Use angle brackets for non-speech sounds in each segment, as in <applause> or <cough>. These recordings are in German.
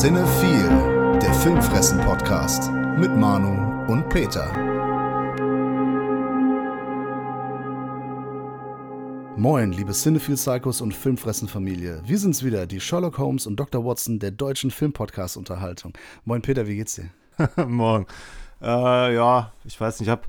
Cinephile, der Filmfressen-Podcast mit Manu und Peter. Moin, liebe Cinephile-Psychos und Filmfressen-Familie. Wir sind's wieder, die Sherlock Holmes und Dr. Watson der deutschen Filmpodcast-Unterhaltung. Moin, Peter, wie geht's dir? <laughs> Morgen. Äh, ja, ich weiß nicht, ich habe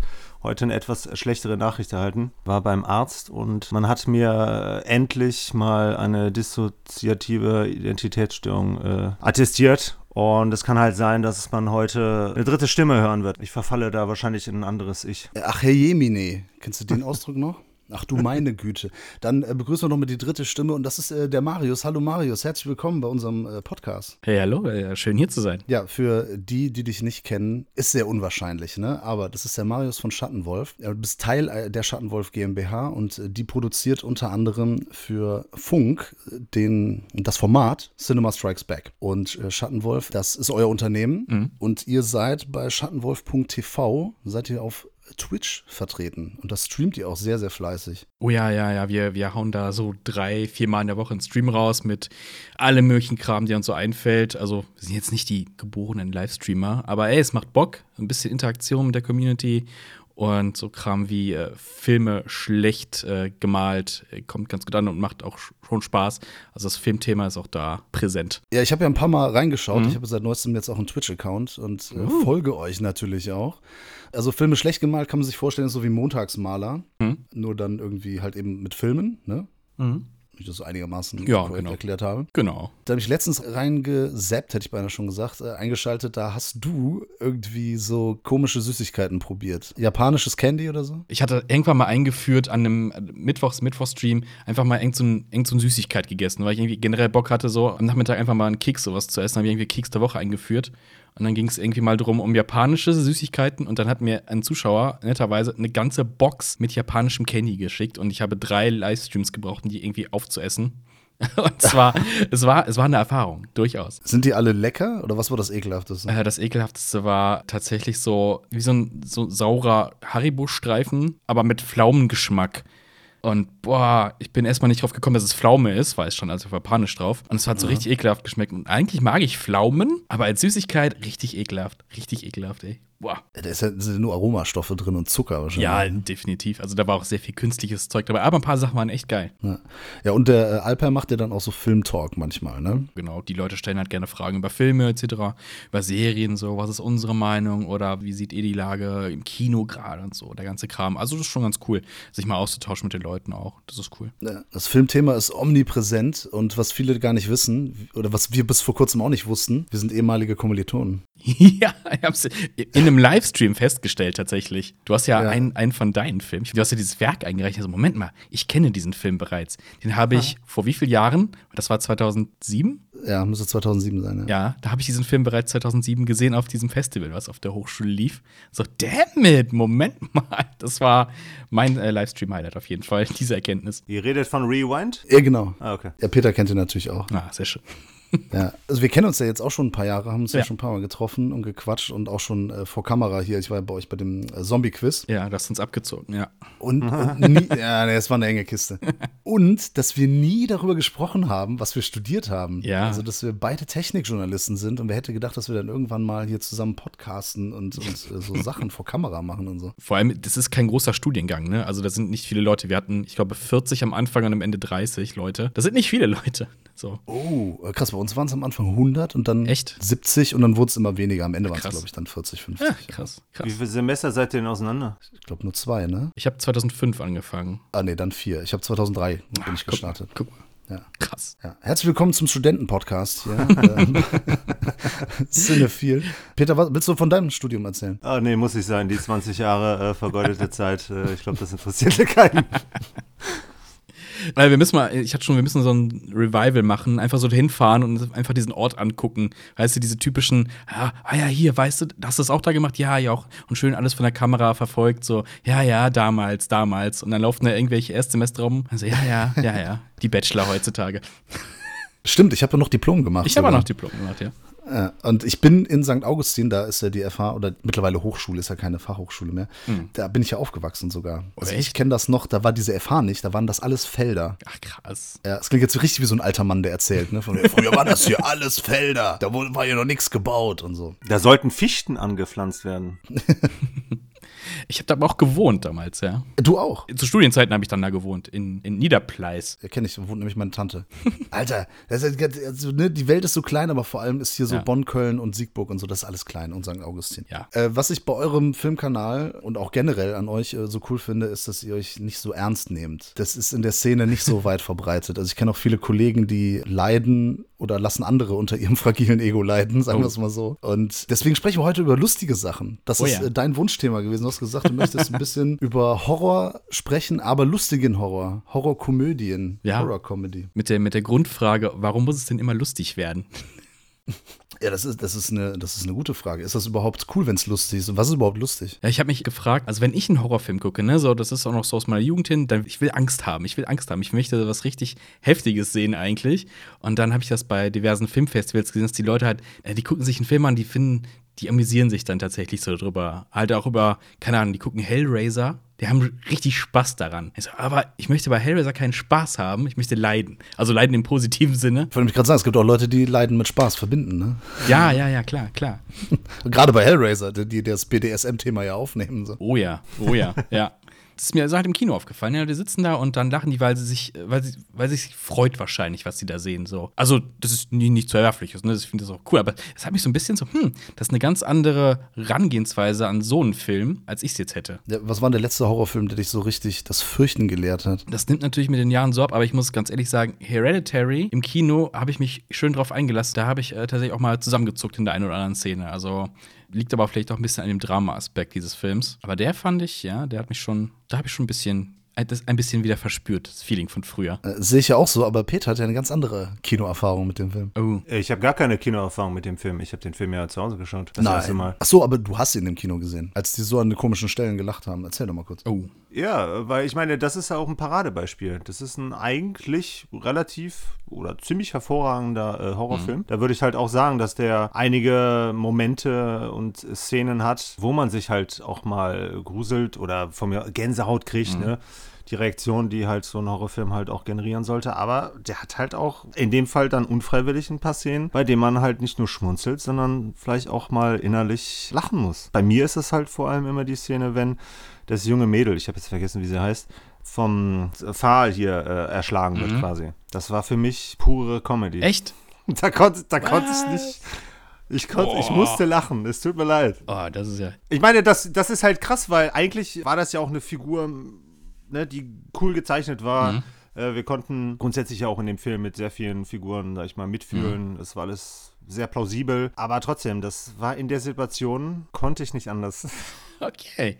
heute eine etwas schlechtere Nachricht erhalten. War beim Arzt und man hat mir endlich mal eine dissoziative Identitätsstörung äh, attestiert. Und es kann halt sein, dass man heute eine dritte Stimme hören wird. Ich verfalle da wahrscheinlich in ein anderes Ich. Ach, Herr Jemine, kennst du den Ausdruck noch? Ach du meine Güte. Dann äh, begrüßen wir noch mit die dritte Stimme und das ist äh, der Marius. Hallo Marius, herzlich willkommen bei unserem äh, Podcast. Hey, hallo, äh, schön hier zu sein. Ja, für die, die dich nicht kennen, ist sehr unwahrscheinlich, ne? Aber das ist der Marius von Schattenwolf. Du bist Teil äh, der Schattenwolf GmbH und äh, die produziert unter anderem für Funk den, das Format Cinema Strikes Back. Und Schattenwolf, das ist euer Unternehmen mhm. und ihr seid bei schattenwolf.tv, seid ihr auf Twitch vertreten und das streamt ihr auch sehr, sehr fleißig. Oh ja, ja, ja, wir, wir hauen da so drei, vier Mal in der Woche einen Stream raus mit allem möglichen Kram, der uns so einfällt. Also, wir sind jetzt nicht die geborenen Livestreamer, aber ey, es macht Bock, ein bisschen Interaktion mit der Community und so Kram wie äh, Filme schlecht äh, gemalt äh, kommt ganz gut an und macht auch schon Spaß. Also das Filmthema ist auch da präsent. Ja, ich habe ja ein paar Mal reingeschaut. Mhm. Ich habe seit neuestem jetzt auch einen Twitch-Account und äh, uh. folge euch natürlich auch. Also Filme schlecht gemalt kann man sich vorstellen, ist so wie Montagsmaler. Mhm. Nur dann irgendwie halt eben mit Filmen, ne? Mhm ich das einigermaßen ja, genau. erklärt habe. Genau. Da habe ich letztens reingesappt, hätte ich beinahe schon gesagt, äh, eingeschaltet. Da hast du irgendwie so komische Süßigkeiten probiert. Japanisches Candy oder so? Ich hatte irgendwann mal eingeführt an einem Mittwochs Mittwochstream einfach mal irgend so, ein, irgend so eine Süßigkeit gegessen, weil ich irgendwie generell Bock hatte, so am Nachmittag einfach mal einen Keks sowas zu essen. Habe ich irgendwie Keks der Woche eingeführt. Und dann ging es irgendwie mal drum um japanische Süßigkeiten. Und dann hat mir ein Zuschauer netterweise eine ganze Box mit japanischem Candy geschickt. Und ich habe drei Livestreams gebraucht, um die irgendwie aufzuessen. <laughs> Und zwar, <laughs> es war, es war eine Erfahrung, durchaus. Sind die alle lecker oder was war das ekelhafteste? Äh, das ekelhafteste war tatsächlich so wie so ein so saurer Haribo-Streifen, aber mit Pflaumengeschmack. Und boah, ich bin erstmal nicht drauf gekommen, dass es Pflaume ist, weiß schon, also ich war panisch drauf. Und es hat so ja. richtig ekelhaft geschmeckt. Und eigentlich mag ich Pflaumen, aber als Süßigkeit richtig ekelhaft. Richtig ekelhaft, ey. Boah. Da ist ja, sind nur Aromastoffe drin und Zucker wahrscheinlich. Ja, definitiv. Also da war auch sehr viel künstliches Zeug dabei. Aber ein paar Sachen waren echt geil. Ja, ja und der äh, Alper macht ja dann auch so Filmtalk manchmal, ne? Genau, die Leute stellen halt gerne Fragen über Filme etc., über Serien so, was ist unsere Meinung oder wie sieht ihr die Lage im Kino gerade und so, der ganze Kram. Also das ist schon ganz cool, sich mal auszutauschen mit den Leuten auch. Das ist cool. Das Filmthema ist omnipräsent und was viele gar nicht wissen oder was wir bis vor kurzem auch nicht wussten, wir sind ehemalige Kommilitonen. <laughs> ja, ich hab's in einem Livestream festgestellt tatsächlich. Du hast ja, ja. Einen, einen von deinen Filmen. Du hast ja dieses Werk eingereicht. Also, Moment mal, ich kenne diesen Film bereits. Den habe ich ah. vor wie vielen Jahren? Das war 2007? Ja, müsste 2007 sein, ja. Ja, da habe ich diesen Film bereits 2007 gesehen auf diesem Festival, was auf der Hochschule lief. So, damn it, Moment <laughs> mal. Das war mein äh, Livestream-Highlight auf jeden Fall, diese Erkenntnis. Ihr redet von Rewind? Ja, genau. Ah, okay. Ja, Peter kennt ihn natürlich auch. Ah, sehr schön. <laughs> Ja, also wir kennen uns ja jetzt auch schon ein paar Jahre, haben uns ja, ja schon ein paar Mal getroffen und gequatscht und auch schon äh, vor Kamera hier. Ich war ja bei euch bei dem äh, Zombie-Quiz. Ja, das hast uns abgezogen, ja. Und, und <laughs> nie, ja, nee, das war eine enge Kiste. Und dass wir nie darüber gesprochen haben, was wir studiert haben. Ja. Also, dass wir beide Technikjournalisten sind und wer hätte gedacht, dass wir dann irgendwann mal hier zusammen podcasten und, und äh, so <laughs> Sachen vor Kamera machen und so. Vor allem, das ist kein großer Studiengang, ne? Also, da sind nicht viele Leute. Wir hatten, ich glaube, 40 am Anfang und am Ende 30 Leute. Das sind nicht viele Leute. So. Oh, äh, krass. Bei uns waren es am Anfang 100 und dann Echt? 70 und dann wurde es immer weniger. Am Ende waren es, glaube ich, dann 40, 50. Ja, krass, krass. Wie viele Semester seid ihr denn auseinander? Ich glaube nur zwei, ne? Ich habe 2005 angefangen. Ah, nee, dann vier. Ich habe 2003 bin Ach, ich gestartet. Guck, guck mal. Ja. Krass. Ja. Herzlich willkommen zum Studenten-Podcast. Ja. <laughs> Cinephil. Peter, was willst du von deinem Studium erzählen? Ah, nee, muss ich sein. Die 20 Jahre äh, vergeudete Zeit. Äh, ich glaube, das interessiert keinen. <laughs> Weil wir müssen mal, ich hatte schon, wir müssen so ein Revival machen, einfach so hinfahren und einfach diesen Ort angucken. Weißt du, diese typischen, ja, ah ja, hier, weißt du, hast du das auch da gemacht? Ja, ja, auch. Und schön alles von der Kamera verfolgt, so, ja, ja, damals, damals. Und dann laufen da irgendwelche Erstsemester rum. Also, ja, ja, ja, ja, die Bachelor heutzutage. Stimmt, ich habe noch Diplom gemacht. Ich habe noch Diplom gemacht, ja. Ja, und ich bin in St. Augustin, da ist ja die FH oder mittlerweile Hochschule, ist ja keine Fachhochschule mehr. Da bin ich ja aufgewachsen sogar. Also ich kenne das noch, da war diese FH nicht, da waren das alles Felder. Ach, krass. Ja, es klingt jetzt richtig wie so ein alter Mann, der erzählt, ne? Von, früher waren das hier alles Felder, da wurde, war hier noch nichts gebaut und so. Da sollten Fichten angepflanzt werden. <laughs> Ich habe da aber auch gewohnt damals, ja. Du auch. Zu Studienzeiten habe ich dann da gewohnt, in, in Niederpleis. Ja, kenne ich, da wohnt nämlich meine Tante. <laughs> Alter, das ist, also, ne, die Welt ist so klein, aber vor allem ist hier so Ja. Bonn, Köln und Siegburg und so, das ist alles klein und St. Augustin. Ja. Äh, was ich bei eurem Filmkanal und auch generell an euch äh, so cool finde, ist, dass ihr euch nicht so ernst nehmt. Das ist in der Szene nicht so weit <laughs> verbreitet. Also ich kenne auch viele Kollegen, die leiden oder lassen andere unter ihrem <laughs> fragilen Ego leiden, sagen Oh. wir es mal so. Und deswegen sprechen wir heute über lustige Sachen. Das Oh ist ja. äh, dein Wunschthema gewesen. Du hast gesagt, du möchtest ein <laughs> bisschen über Horror sprechen, aber lustigen Horror. Horrorkomödien. Ja. Horror-Comedy. Mit der, mit der Grundfrage, warum muss es denn immer lustig werden? <laughs> Ja, das ist, das, ist eine, das ist eine gute Frage. Ist das überhaupt cool, wenn es lustig ist? Und was ist überhaupt lustig? Ja, ich habe mich gefragt, also wenn ich einen Horrorfilm gucke, ne, so, das ist auch noch so aus meiner Jugend hin, dann ich will Angst haben, ich will Angst haben, ich möchte was richtig Heftiges sehen eigentlich. Und dann habe ich das bei diversen Filmfestivals gesehen, dass die Leute halt, äh, die gucken sich einen Film an, die finden, die amüsieren sich dann tatsächlich so drüber. Halt auch über, keine Ahnung, die gucken Hellraiser, die haben richtig Spaß daran. Ich so, aber ich möchte bei Hellraiser keinen Spaß haben, ich möchte leiden. Also leiden im positiven Sinne. Ich wollte mich gerade sagen, es gibt auch Leute, die Leiden mit Spaß verbinden. Ne? Ja, ja, ja, klar, klar. <laughs> Gerade bei Hellraiser, die, die das BDSM-Thema ja aufnehmen. So. Oh ja, oh ja, ja. Das ist mir seit im Kino aufgefallen. Ja, die sitzen da und dann lachen die, weil sie sich, weil sie, weil sie sich freut wahrscheinlich, was sie da sehen. So. Also, das ist nie, nicht zu verwerflich. Ne? Ich finde das auch cool. Aber es hat mich so ein bisschen so, hm, das ist eine ganz andere Herangehensweise an so einen Film, als ich es jetzt hätte. Ja, was war denn der letzte Horrorfilm, der dich so richtig das Fürchten gelehrt hat? Das nimmt natürlich mit den Jahren so ab, aber ich muss ganz ehrlich sagen, Hereditary im Kino habe ich mich schön drauf eingelassen. Da habe ich äh, tatsächlich auch mal zusammengezuckt in der einen oder anderen Szene. Also liegt aber vielleicht auch ein bisschen an dem Drama-Aspekt dieses Films. Aber der fand ich, ja, der hat mich schon, da habe ich schon ein bisschen, ein- das ein bisschen wieder verspürt, das Feeling von früher. Äh, Sehe ich ja auch so, aber Peter hat ja eine ganz andere Kinoerfahrung mit dem Film. Oh. Ich habe gar keine Kinoerfahrung mit dem Film. Ich habe den Film ja zu Hause geschaut. Das erste Mal. Ach so, aber du hast ihn im Kino gesehen, als die so an den komischen Stellen gelacht haben. Erzähl doch mal kurz. Oh. Ja, weil ich meine, das ist ja auch ein Paradebeispiel. Das ist ein eigentlich relativ oder ziemlich hervorragender äh, Horrorfilm. Da würde ich halt auch sagen, dass der einige Momente und Szenen hat, wo man sich halt auch mal gruselt oder von mir Gänsehaut kriegt, ne? Die Reaktion, die halt so ein Horrorfilm halt auch generieren sollte. Aber der hat halt auch in dem Fall dann unfreiwillig ein paar Szenen, bei denen man halt nicht nur schmunzelt, sondern vielleicht auch mal innerlich lachen muss. Bei mir ist es halt vor allem immer die Szene, wenn das junge Mädel, ich habe jetzt vergessen, wie sie heißt, vom Pfahl hier äh, erschlagen wird quasi. Das war für mich pure Comedy. Echt? Da konnte da konnte ich nicht. Ich, konnte, ich musste lachen. Es tut mir leid. Oh, das ist ja. Ich meine, das, das ist halt krass, weil eigentlich war das ja auch eine Figur, ne, die cool gezeichnet war. Mhm. Äh, wir konnten grundsätzlich ja auch in dem Film mit sehr vielen Figuren, sag ich mal, mitfühlen. Mhm. Es war alles sehr plausibel. Aber trotzdem, das war in der Situation, konnte ich nicht anders. <laughs> Okay.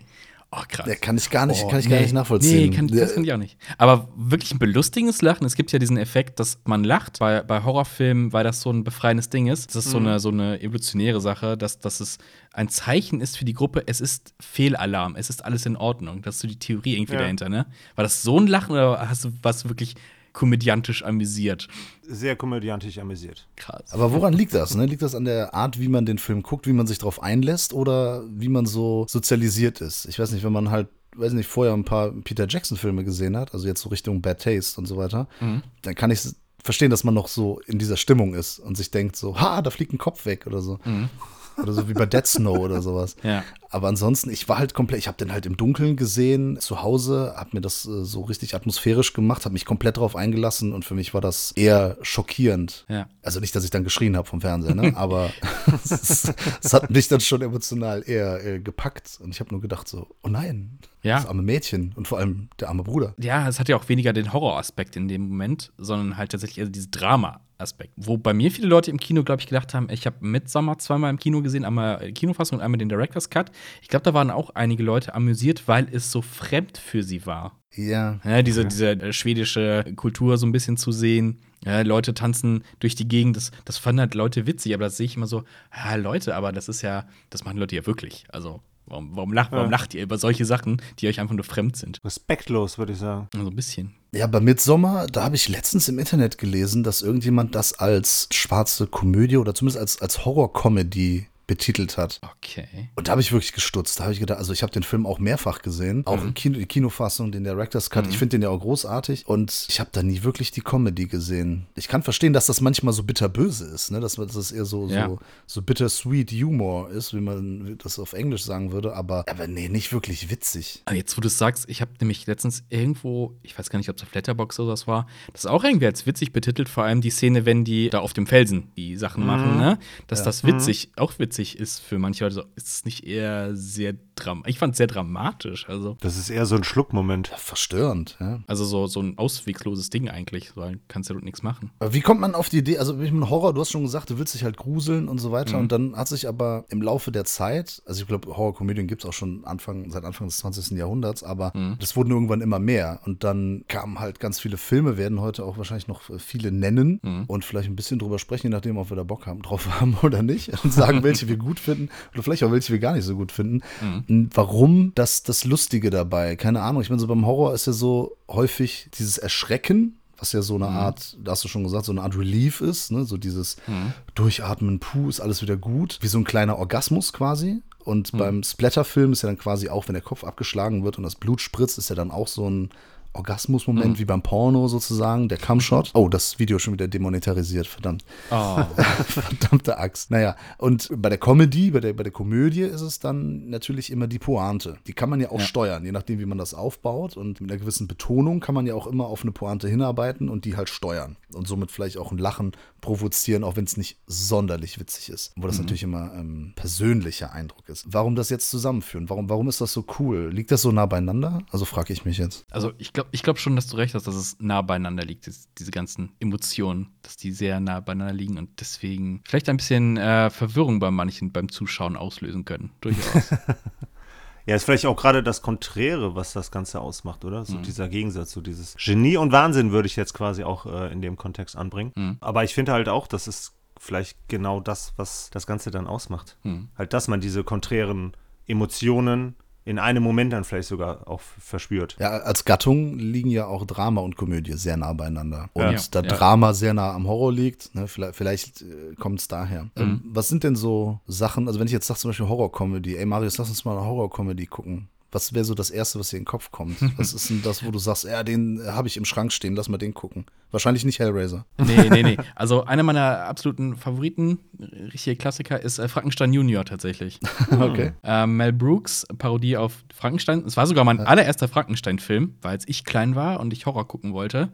Oh, krass. Ja, kann ich gar nicht, Oh, kann ich gar nee. nicht nachvollziehen. Nee, kann, das kann ich auch nicht. Aber wirklich ein belustigendes Lachen. Es gibt ja diesen Effekt, dass man lacht. Bei, bei Horrorfilmen, weil das so ein befreiendes Ding ist. Das ist so, Mhm. eine, so eine evolutionäre Sache, dass, dass es ein Zeichen ist für die Gruppe, es ist Fehlalarm, es ist alles in Ordnung. Das ist so die Theorie irgendwie Ja. dahinter, ne? War das so ein Lachen oder hast du was wirklich komödiantisch amüsiert? Sehr komödiantisch amüsiert. Krass. Aber woran liegt das? Ne? Liegt das an der Art, wie man den Film guckt, wie man sich darauf einlässt oder wie man so sozialisiert ist? Ich weiß nicht, wenn man halt, weiß nicht, vorher ein paar Peter Jackson-Filme gesehen hat, also jetzt so Richtung Bad Taste und so weiter, dann kann ich verstehen, dass man noch so in dieser Stimmung ist und sich denkt so, ha, da fliegt ein Kopf weg oder so. Oder so wie bei Dead Snow oder sowas. Ja. Aber ansonsten, ich war halt komplett, ich habe den halt im Dunkeln gesehen, zu Hause, habe mir das äh, so richtig atmosphärisch gemacht, habe mich komplett darauf eingelassen und für mich war das eher schockierend. Ja. Also nicht, dass ich dann geschrien habe vom Fernseher, ne? aber <laughs> <laughs> es, es hat mich dann schon emotional eher äh, gepackt und ich habe nur gedacht so, oh nein, Ja. das arme Mädchen und vor allem der arme Bruder. Ja, es hat ja auch weniger den Horroraspekt in dem Moment, sondern halt tatsächlich eher dieses Drama-Aspekt. Wo bei mir viele Leute im Kino, glaube ich, gedacht haben, ich habe Midsommer zweimal im Kino gesehen, einmal Kinofassung und einmal den Director's Cut. Ich glaube, da waren auch einige Leute amüsiert, weil es so fremd für sie war. Ja, Ja, diese, diese äh, schwedische Kultur so ein bisschen zu sehen. Ja, Leute tanzen durch die Gegend, das, das fanden halt Leute witzig, aber das sehe ich immer so, ja, Leute, aber das ist ja, das machen Leute ja wirklich. Also, Warum, warum, lacht, warum Ja. lacht ihr über solche Sachen, die euch einfach nur fremd sind? Respektlos, würde ich sagen. So ein bisschen. Ja, bei Midsommar, da habe ich letztens im Internet gelesen, dass irgendjemand das als schwarze Komödie oder zumindest als, als Horror-Comedy betitelt hat. Okay. Und da habe ich wirklich gestutzt. Da habe ich gedacht, also ich habe den Film auch mehrfach gesehen, auch im Kino, die Kinofassung, den Director's Cut. Ich finde den ja auch großartig und ich habe da nie wirklich die Comedy gesehen. Ich kann verstehen, dass das manchmal so bitterböse ist, ne? dass das eher so, Ja. so, so bittersweet Humor ist, wie man das auf Englisch sagen würde, aber, aber nee, nicht wirklich witzig. Aber jetzt, wo du es sagst, ich habe nämlich letztens irgendwo, ich weiß gar nicht, ob es auf Letterbox oder was war, das ist auch irgendwie als witzig betitelt, vor allem die Szene, wenn die da auf dem Felsen die Sachen machen, ne? Dass das witzig, auch witzig ist für manche Leute. So, Ist es nicht eher sehr Ich fand es sehr dramatisch. Also, Das ist eher so ein Schluckmoment. Verstörend, ja. also so, so ein auswegsloses Ding eigentlich, weil kannst ja nichts machen. Aber wie kommt man auf die Idee, also mit dem Horror, du hast schon gesagt, du willst dich halt gruseln und so weiter Mhm. und dann hat sich aber im Laufe der Zeit, also ich glaube, Horrorkomödien gibt es auch schon Anfang, seit Anfang des 20. Jahrhunderts, aber Mhm. das wurden irgendwann immer mehr und dann kamen halt ganz viele Filme, werden heute auch wahrscheinlich noch äh, viele nennen Mhm. und vielleicht ein bisschen drüber sprechen, je nachdem, ob wir da Bock haben, drauf <laughs> haben oder nicht und sagen, welche wir gut finden oder vielleicht auch welche wir gar nicht so gut finden. Mhm. Warum das, das Lustige dabei? Keine Ahnung. Ich meine, so beim Horror ist ja so häufig dieses Erschrecken, was ja so Mhm. eine Art, da hast du schon gesagt, so eine Art Relief ist, ne? So dieses Mhm. Durchatmen, puh, ist alles wieder gut. Wie so ein kleiner Orgasmus quasi. Mhm. Und beim Splatterfilm ist ja dann quasi auch, wenn der Kopf abgeschlagen wird und das Blut spritzt, ist ja dann auch so ein Orgasmusmoment Mhm. wie beim Porno sozusagen, der Cumshot. Oh, das Video ist schon wieder demonetarisiert, verdammt. Oh. <laughs> Verdammte Axt. Naja, und bei der Comedy, bei der, bei der Komödie ist es dann natürlich immer die Pointe. Die kann man ja auch Ja. steuern, je nachdem, wie man das aufbaut. Und mit einer gewissen Betonung kann man ja auch immer auf eine Pointe hinarbeiten und die halt steuern. Und somit vielleicht auch ein Lachen provozieren, auch wenn es nicht sonderlich witzig ist. Wo das natürlich immer ähm, persönlicher Eindruck ist. Warum das jetzt zusammenführen? Warum, warum ist das so cool? Liegt das so nah beieinander? Also frage ich mich jetzt. Also ich glaube ich glaub schon, dass du recht hast, dass es nah beieinander liegt, das, diese ganzen Emotionen, dass die sehr nah beieinander liegen und deswegen vielleicht ein bisschen äh, Verwirrung bei manchen beim Zuschauen auslösen können. Durchaus. <laughs> Ja, ist vielleicht auch gerade das Konträre, was das Ganze ausmacht, oder? Mhm. So dieser Gegensatz, so dieses Genie und Wahnsinn würde ich jetzt quasi auch äh, in dem Kontext anbringen. Mhm. Aber ich finde halt auch, das ist vielleicht genau das, was das Ganze dann ausmacht. Mhm. Halt, dass man diese konträren Emotionen in einem Moment dann vielleicht sogar auch verspürt. Ja, als Gattung liegen ja auch Drama und Komödie sehr nah beieinander. Und Ja. da Ja. Drama sehr nah am Horror liegt, ne, vielleicht, vielleicht äh, kommt es daher. Mhm. Ähm, was sind denn so Sachen, also wenn ich jetzt sage zum Beispiel Horror-Comedy, ey Marius, lass uns mal eine Horror-Comedy gucken. Was wäre so das Erste, was dir in den Kopf kommt? <laughs> Was ist denn das, wo du sagst, ja, den habe ich im Schrank stehen, lass mal den gucken. Wahrscheinlich nicht Hellraiser. <laughs> nee, nee, nee. Also einer meiner absoluten Favoriten, richtige Klassiker, ist äh, Frankenstein Junior tatsächlich. <laughs> Okay. Äh, Mel Brooks, Parodie auf Frankenstein. Es war sogar mein allererster Frankenstein-Film, weil als ich klein war und ich Horror gucken wollte,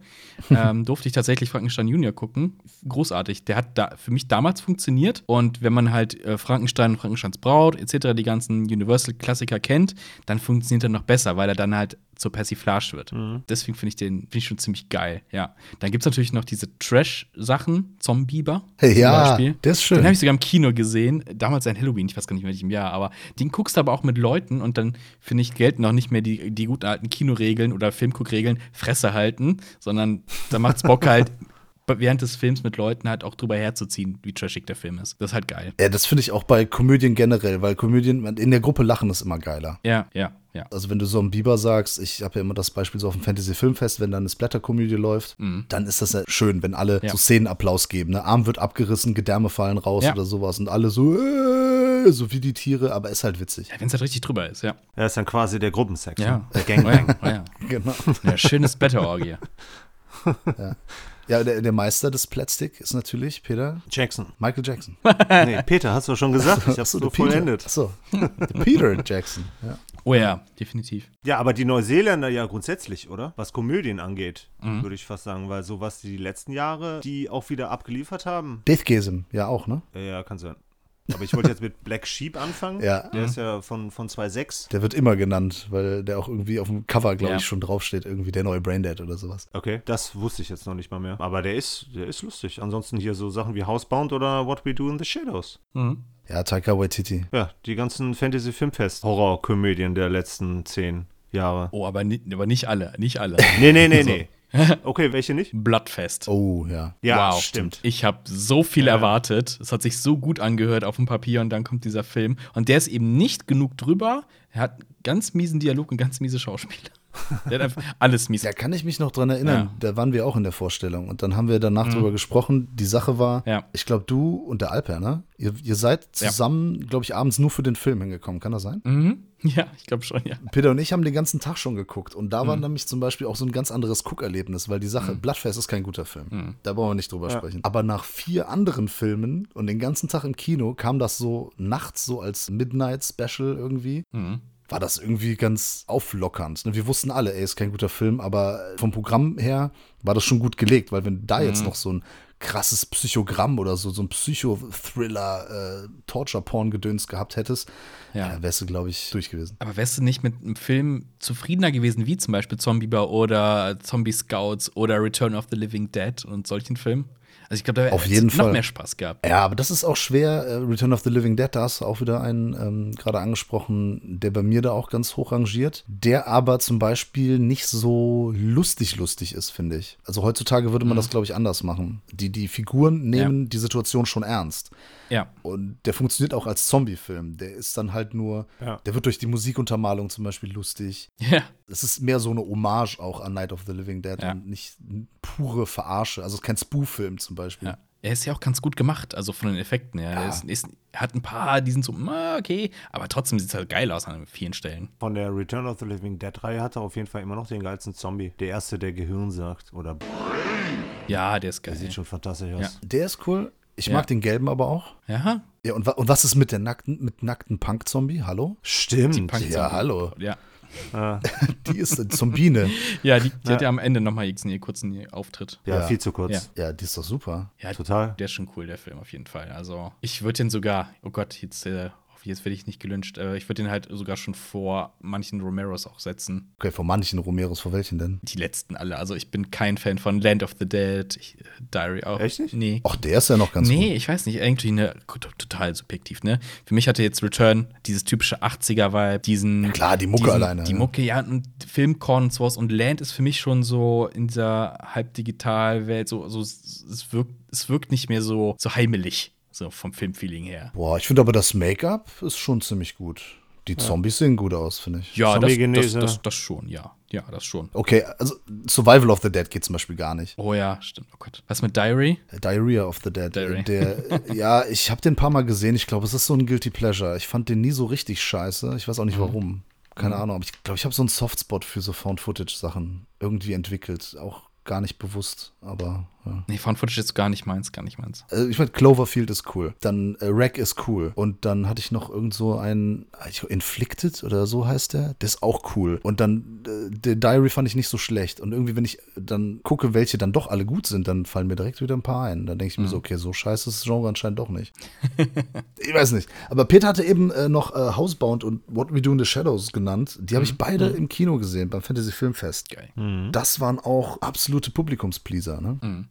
ähm, <laughs> durfte ich tatsächlich Frankenstein Junior gucken. Großartig. Der hat da für mich damals funktioniert. Und wenn man halt äh, Frankenstein, Frankensteins Braut etc., die ganzen Universal-Klassiker kennt, dann funktioniert er noch besser, weil er dann halt zur Persiflage wird. Deswegen finde ich den find ich schon ziemlich geil. Ja. Dann gibt es natürlich noch diese Trash-Sachen, Zombieber. Ja, Beispiel. der ist schön. Den habe ich sogar im Kino gesehen. Damals ein Halloween, ich weiß gar nicht, in welchem Jahr, aber den guckst du aber auch mit Leuten und dann, finde ich, gelten auch nicht mehr die, die guten alten Kinoregeln oder Filmguckregeln, Fresse halten, sondern da macht's Bock <laughs> halt, während des Films mit Leuten halt auch drüber herzuziehen, wie trashig der Film ist. Das ist halt geil. Ja, das finde ich auch bei Komödien generell, weil Komödien, in der Gruppe lachen ist immer geiler. Ja, ja, ja. Also wenn du so einen Biber sagst, ich habe ja immer das Beispiel so auf dem Fantasy-Filmfest, wenn da eine Splatter-Komödie läuft, dann ist das ja schön, wenn alle Mhm. Ja. so Szenenapplaus geben. Ne? Arm wird abgerissen, Gedärme fallen raus Ja. oder sowas und alle so, äh, so wie die Tiere, aber ist halt witzig. ja Wenn es halt richtig drüber ist, ja. Er ist dann quasi der Gruppensex. Ja. ne? Der Gangbang. Oh ja. <laughs> Genau. ja, schönes Blätterorgie. <laughs> Ja, der, der Meister des Plastik ist natürlich Peter Jackson. Michael Jackson. Nee, Peter, hast du schon gesagt. Ich <laughs> hab's so vollendet. Achso, Peter Jackson. Ja. Oh ja, definitiv. Ja, aber die Neuseeländer ja grundsätzlich, oder? Was Komödien angeht, Mhm. würde ich fast sagen, weil so was die letzten Jahre, die auch wieder abgeliefert haben, Deathgasm, ja auch, ne? ja, ja, kann sein. Aber ich wollte jetzt mit Black Sheep anfangen. Ja. Der ist ja von, von 2.6. Der wird immer genannt, weil der auch irgendwie auf dem Cover, glaube Ja. ich, schon draufsteht, irgendwie der neue Braindead oder sowas. Okay, das wusste ich jetzt noch nicht mal mehr. Aber der ist, der ist lustig. Ansonsten hier so Sachen wie Housebound oder What We Do in the Shadows. Mhm. Ja, Taika Waititi. Ja, die ganzen Fantasy-Filmfest-Horror-Komödien der letzten zehn Jahre. Oh, aber, ni aber nicht alle, nicht alle. Nee, nee, nee, <laughs> So. nee. <laughs> Okay, welche nicht? Bloodfest. Oh, ja. Ja, wow, stimmt. Ich habe so viel Ja. erwartet. Es hat sich so gut angehört auf dem Papier und dann kommt dieser Film. Und der ist eben nicht genug drüber. Er hat einen ganz miesen Dialog und ganz miese Schauspieler. Der hat einfach alles mies. Da kann ich mich noch dran erinnern. Ja. Da waren wir auch in der Vorstellung. Und dann haben wir danach drüber gesprochen. Die Sache war, Ja. ich glaube, du und der Alper, ne? Ihr, ihr seid Ja. zusammen, glaube ich, abends nur für den Film hingekommen. Kann das sein? Mhm. Ja, ich glaube schon, ja. Peter und ich haben den ganzen Tag schon geguckt. Und da Mhm. war nämlich zum Beispiel auch so ein ganz anderes Guckerlebnis, weil die Sache, Bloodfest ist kein guter Film. Mhm. Da brauchen wir nicht drüber Ja. sprechen. Aber nach vier anderen Filmen und den ganzen Tag im Kino kam das so nachts so als Midnight-Special irgendwie. Mhm. War das irgendwie ganz auflockernd. ne? Wir wussten alle, ey, ist kein guter Film, aber vom Programm her war das schon gut gelegt, weil wenn da Mhm. jetzt noch so ein krasses Psychogramm oder so, so ein Psychothriller, äh, Torture-Porn-Gedöns gehabt hättest, Ja. ja. wärst du, glaube ich, durch gewesen. Aber wärst du nicht mit einem Film zufriedener gewesen, wie zum Beispiel Zombieber oder Zombie Scouts oder Return of the Living Dead und solchen Filmen? Also ich glaube, da jeden du noch mehr Spaß gehabt. Ja, aber das ist auch schwer. Äh, Return of the Living Dead, da hast du auch wieder einen ähm, gerade angesprochen, der bei mir da auch ganz hoch rangiert, der aber zum Beispiel nicht so lustig lustig ist, finde ich. Also heutzutage würde man Mhm. das, glaube ich, anders machen. Die, die Figuren nehmen die Situation schon ernst. Ja. Und der funktioniert auch als Zombie-Film. Der ist dann halt nur, Ja. der wird durch die Musikuntermalung zum Beispiel lustig. Ja. Es ist mehr so eine Hommage auch an Night of the Living Dead Ja. und nicht pure Verarsche. Also kein Spoof-Film zum Beispiel. ja. Er ist ja auch ganz gut gemacht, also von den Effekten her. Er, ist, ist, er hat ein paar, die sind so, ah, okay, aber trotzdem sieht es halt geil aus an vielen Stellen. Von der Return of the Living Dead Reihe hat er auf jeden Fall immer noch den geilsten Zombie. Der erste, der Gehirn sagt. Oder Ja, der ist der geil. sieht schon fantastisch aus. Ja. Der ist cool. Ich Ja. mag den gelben aber auch. Ja, Ja, und, und was ist mit der nackten, mit nackten Punk-Zombie? Hallo? Stimmt. Punk- Ja, hallo. ja. <laughs> Die ist eine Zombine. Ja, die, die Ja. hat ja am Ende nochmal ihren kurzen Auftritt. ja, Ja. viel zu kurz. Ja. Ja, die ist doch super. Ja, Total. Der ist schon cool, der Film auf jeden Fall. Also, ich würde den sogar, oh Gott, jetzt, äh, jetzt werde ich nicht gelünscht, äh, ich würde den halt sogar schon vor manchen Romeros auch setzen. Okay, von manchen Romeros, vor welchen denn? Die letzten alle. Also, ich bin kein Fan von Land of the Dead, ich, äh, Diary auch. Echt nicht? Nee. Ach, der ist ja noch ganz Nee, ich weiß nicht, irgendwie eine, total subjektiv, ne? Für mich hatte jetzt Return dieses typische 80er-Vibe, diesen. klar, die Mucke diesen, alleine, Die ja. Mucke, ja, und Filmkorn und sowas. Und Land ist für mich schon so in dieser Halbdigital-Welt, so, so es, wirkt, es wirkt nicht mehr so, so heimelig, so vom Filmfeeling her. Boah, ich finde aber das Make-up ist schon ziemlich gut. Die Zombies sehen gut aus, finde ich. Ja, das, das, das, das schon, ja. Ja, das schon. Okay, also Survival of the Dead geht zum Beispiel gar nicht. Oh ja, stimmt. Oh Gott. Was mit Diary? Diarrhea of the Dead. Diary. Der, <laughs> ja, ich habe den ein paar Mal gesehen. Ich glaube, es ist so ein Guilty Pleasure. Ich fand den nie so richtig scheiße. Ich weiß auch Mhm. nicht warum. Keine Ahnung. Aber ich glaube, ich habe so einen Softspot für so Found-Footage-Sachen irgendwie entwickelt. Auch gar nicht bewusst, aber ja. Nee, Found Footage ist gar nicht meins, gar nicht meins. Also ich meine, Cloverfield ist cool. Dann äh, Rack ist cool. Und dann hatte ich noch irgend so einen, ich glaub, Inflicted oder so heißt der. Der ist auch cool. Und dann, äh, der Diary fand ich nicht so schlecht. Und irgendwie, wenn ich dann gucke, welche dann doch alle gut sind, dann fallen mir direkt wieder ein paar ein. Dann denke ich mir so, okay, so scheiße ist das Genre anscheinend doch nicht. <laughs> ich weiß nicht. Aber Peter hatte eben äh, noch äh, Housebound und What We Do in the Shadows genannt. Die habe ich beide im Kino gesehen, beim Fantasy Filmfest. Geil. Das waren auch absolute Publikumspleaser, ne? Mhm.